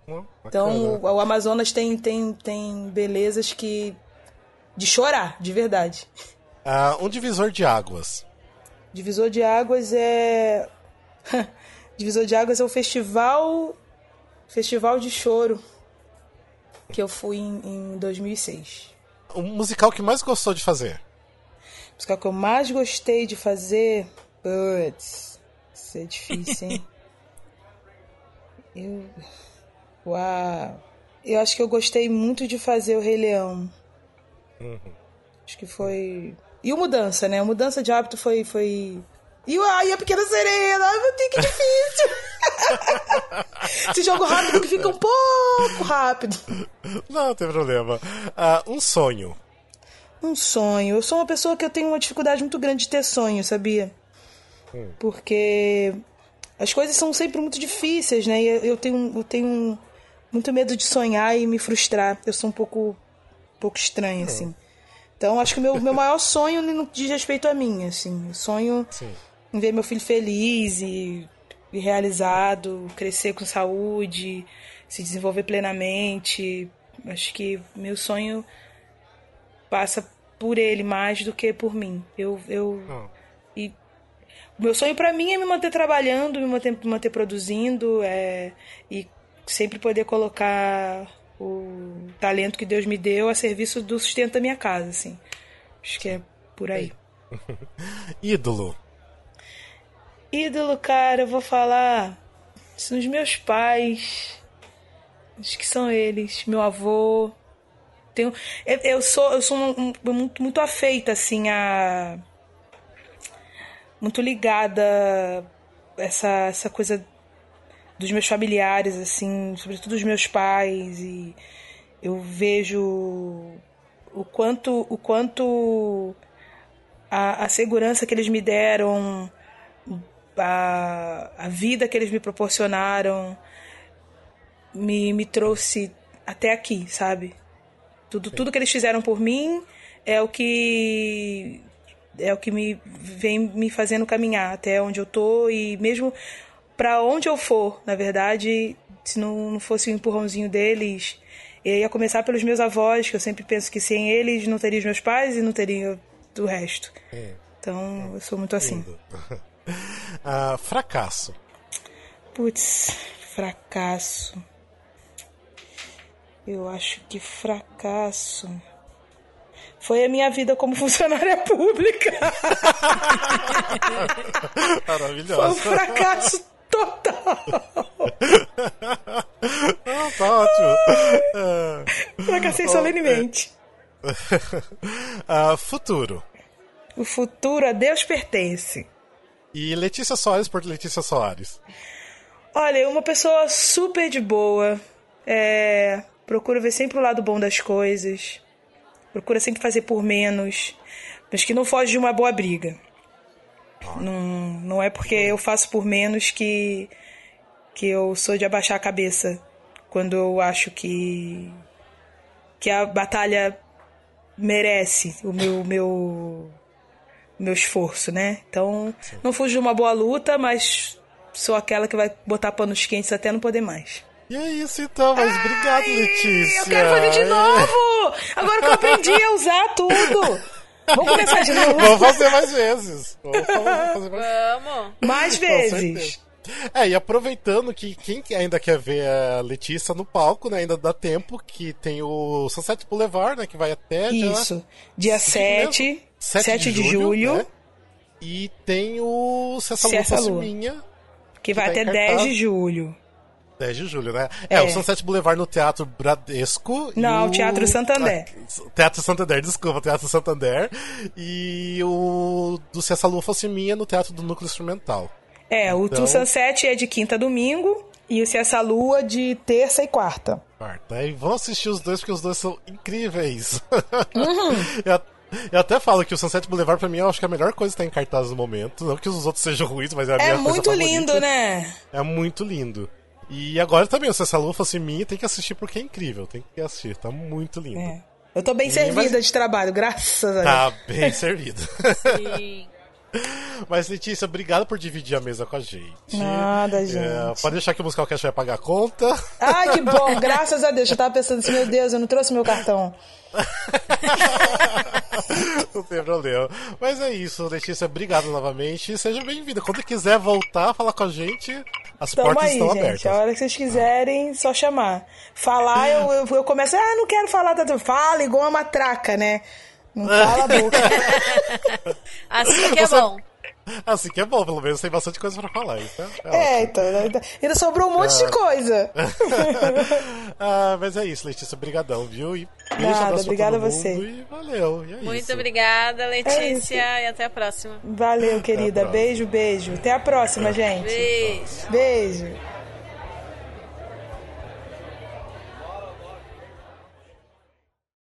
Speaker 3: Hum,
Speaker 2: Então, o, o Amazonas tem, tem, tem belezas que de chorar, de verdade.
Speaker 3: Ah, um divisor de águas.
Speaker 2: Divisor de Águas é. Divisor de Águas é o festival. Festival de Choro. Que eu fui em, em 2006.
Speaker 3: O musical que mais gostou de fazer.
Speaker 2: A música que eu mais gostei de fazer. Putz. Isso é difícil, hein? eu. Uau. Eu acho que eu gostei muito de fazer o Rei Leão. Acho que foi. E o Mudança, né? O Mudança de Hábito foi. foi... E, o- ai, a Pequena Sereia! Ai, meu Deus, que difícil! Esse jogo rápido que fica um pouco rápido.
Speaker 3: Não, não tem problema. Ah, um sonho.
Speaker 2: Um sonho. Eu sou uma pessoa que eu tenho uma dificuldade muito grande de ter sonho, sabia? Porque as coisas são sempre muito difíceis, né? E eu tenho, eu tenho muito medo de sonhar e me frustrar. Eu sou um pouco, um pouco estranha, assim. Então, acho que o meu, meu maior sonho não diz respeito a mim, assim. Eu sonho
Speaker 3: Sim.
Speaker 2: Em ver meu filho feliz e, e realizado, crescer com saúde, se desenvolver plenamente. Acho que meu sonho passa por ele mais do que por mim. Eu, eu
Speaker 3: Ah,
Speaker 2: e o meu sonho pra mim é me manter trabalhando, me manter, me manter produzindo é, e sempre poder colocar o talento que Deus me deu a serviço do sustento da minha casa, assim. Acho que é por aí.
Speaker 3: ídolo.
Speaker 2: Ídolo, cara, eu vou falar. São os meus pais. Acho que são eles. Meu avô. Tenho, eu, eu sou, eu sou um- um- muito, muito afeita, assim, a. Muito ligada a essa, essa coisa dos meus familiares, assim, sobretudo dos meus pais. E eu vejo o quanto, o quanto a, a segurança que eles me deram, a, a vida que eles me proporcionaram me, me trouxe até aqui, sabe? Tudo, tudo que eles fizeram por mim é o que é o que me vem me fazendo caminhar até onde eu tô e mesmo para onde eu for, na verdade, se não, não fosse o empurrãozinho deles, eu ia começar pelos meus avós, que eu sempre penso que sem eles não teria os meus pais e não teria o resto. É. Então, eu sou muito assim.
Speaker 3: uh, fracasso.
Speaker 2: Putz, fracasso. Eu acho que fracasso foi a minha vida como funcionária pública.
Speaker 3: Maravilhoso.
Speaker 2: Foi um fracasso total.
Speaker 3: ah, tá ótimo.
Speaker 2: Uh, Fracassei solenemente.
Speaker 3: uh, futuro.
Speaker 2: O futuro a Deus pertence.
Speaker 3: E Letícia Soares por Letícia Soares.
Speaker 2: Olha, uma pessoa super de boa. É, procura ver sempre o lado bom das coisas. Procura sempre fazer por menos. Mas que não foge de uma boa briga. Não, não é porque eu faço por menos que, que eu sou de abaixar a cabeça quando eu acho que, que a batalha merece o meu, meu, meu esforço, né? Então, não fujo de uma boa luta, mas sou aquela que vai botar panos quentes até não poder mais.
Speaker 3: E é isso então, mas Ai, obrigado, Letícia.
Speaker 2: Eu quero fazer de novo! Agora que eu aprendi a usar tudo. Vamos começar de novo.
Speaker 3: Vamos fazer mais vezes. Vamos fazer
Speaker 2: mais, Vamos. mais vezes.
Speaker 3: É, e aproveitando que quem ainda quer ver a Letícia no palco, né, ainda dá tempo, que tem o Sunset Boulevard, né, que vai até...
Speaker 2: Isso, dia, dia 7, 7, 7 de, de julho. Né?
Speaker 3: E tem o Se Essa Lua Fosse Minha.
Speaker 2: Que, que vai tá até 10 de julho.
Speaker 3: 10 de julho, né? É, é, o Sunset Boulevard no Teatro Bradesco.
Speaker 2: Não, o Teatro Santander.
Speaker 3: Ah, Teatro Santander, desculpa, Teatro Santander. E o do Se Essa Lua Fosse Minha no Teatro do Núcleo Instrumental.
Speaker 2: É, o então... Sunset é de quinta a domingo e o Se Essa Lua de terça e quarta.
Speaker 3: Quarta. E vão assistir os dois porque os dois são incríveis. Uhum. eu, eu até falo que o Sunset Boulevard pra mim eu acho que é a melhor coisa que tá em cartaz no momento. Não que os outros sejam ruins, mas é a é minha coisa
Speaker 2: favorita. É muito lindo, né?
Speaker 3: É muito lindo. E agora também, se essa lua fosse minha, tem que assistir porque é incrível. Tem que assistir, tá muito lindo. É.
Speaker 2: Eu tô bem e servida mas... de trabalho, graças a
Speaker 3: tá Deus. Tá bem servida. Sim. Mas, Letícia, obrigado por dividir a mesa com a gente.
Speaker 2: Nada, é, gente. É,
Speaker 3: pode deixar que o Musical Cash vai pagar a conta.
Speaker 2: Ai, que bom, graças a Deus. Eu tava pensando assim, meu Deus, eu não trouxe meu cartão.
Speaker 3: não tem problema. Mas é isso, Letícia, obrigado novamente. Seja bem-vinda. Quando quiser voltar a falar com a gente, as Tamo portas aí, estão
Speaker 2: gente.
Speaker 3: abertas.
Speaker 2: A hora que vocês quiserem, só chamar. Falar, eu, eu, eu começo, ah, não quero falar tanto. Fala igual uma matraca, né? Não cala a boca.
Speaker 4: assim que é Você... bom.
Speaker 3: Assim que é bom, pelo menos tem bastante coisa pra falar. Então
Speaker 2: é, é então, então. Ainda sobrou um monte de coisa.
Speaker 3: ah, mas é isso, Letícia. Obrigadão, viu? E
Speaker 2: beijo, Nada, obrigada a você.
Speaker 3: E valeu. E é
Speaker 4: Muito
Speaker 3: isso.
Speaker 4: obrigada, Letícia. É e até a próxima.
Speaker 2: Valeu, querida. Beijo, beijo. Até a próxima, gente.
Speaker 4: Beijo.
Speaker 2: Beijo.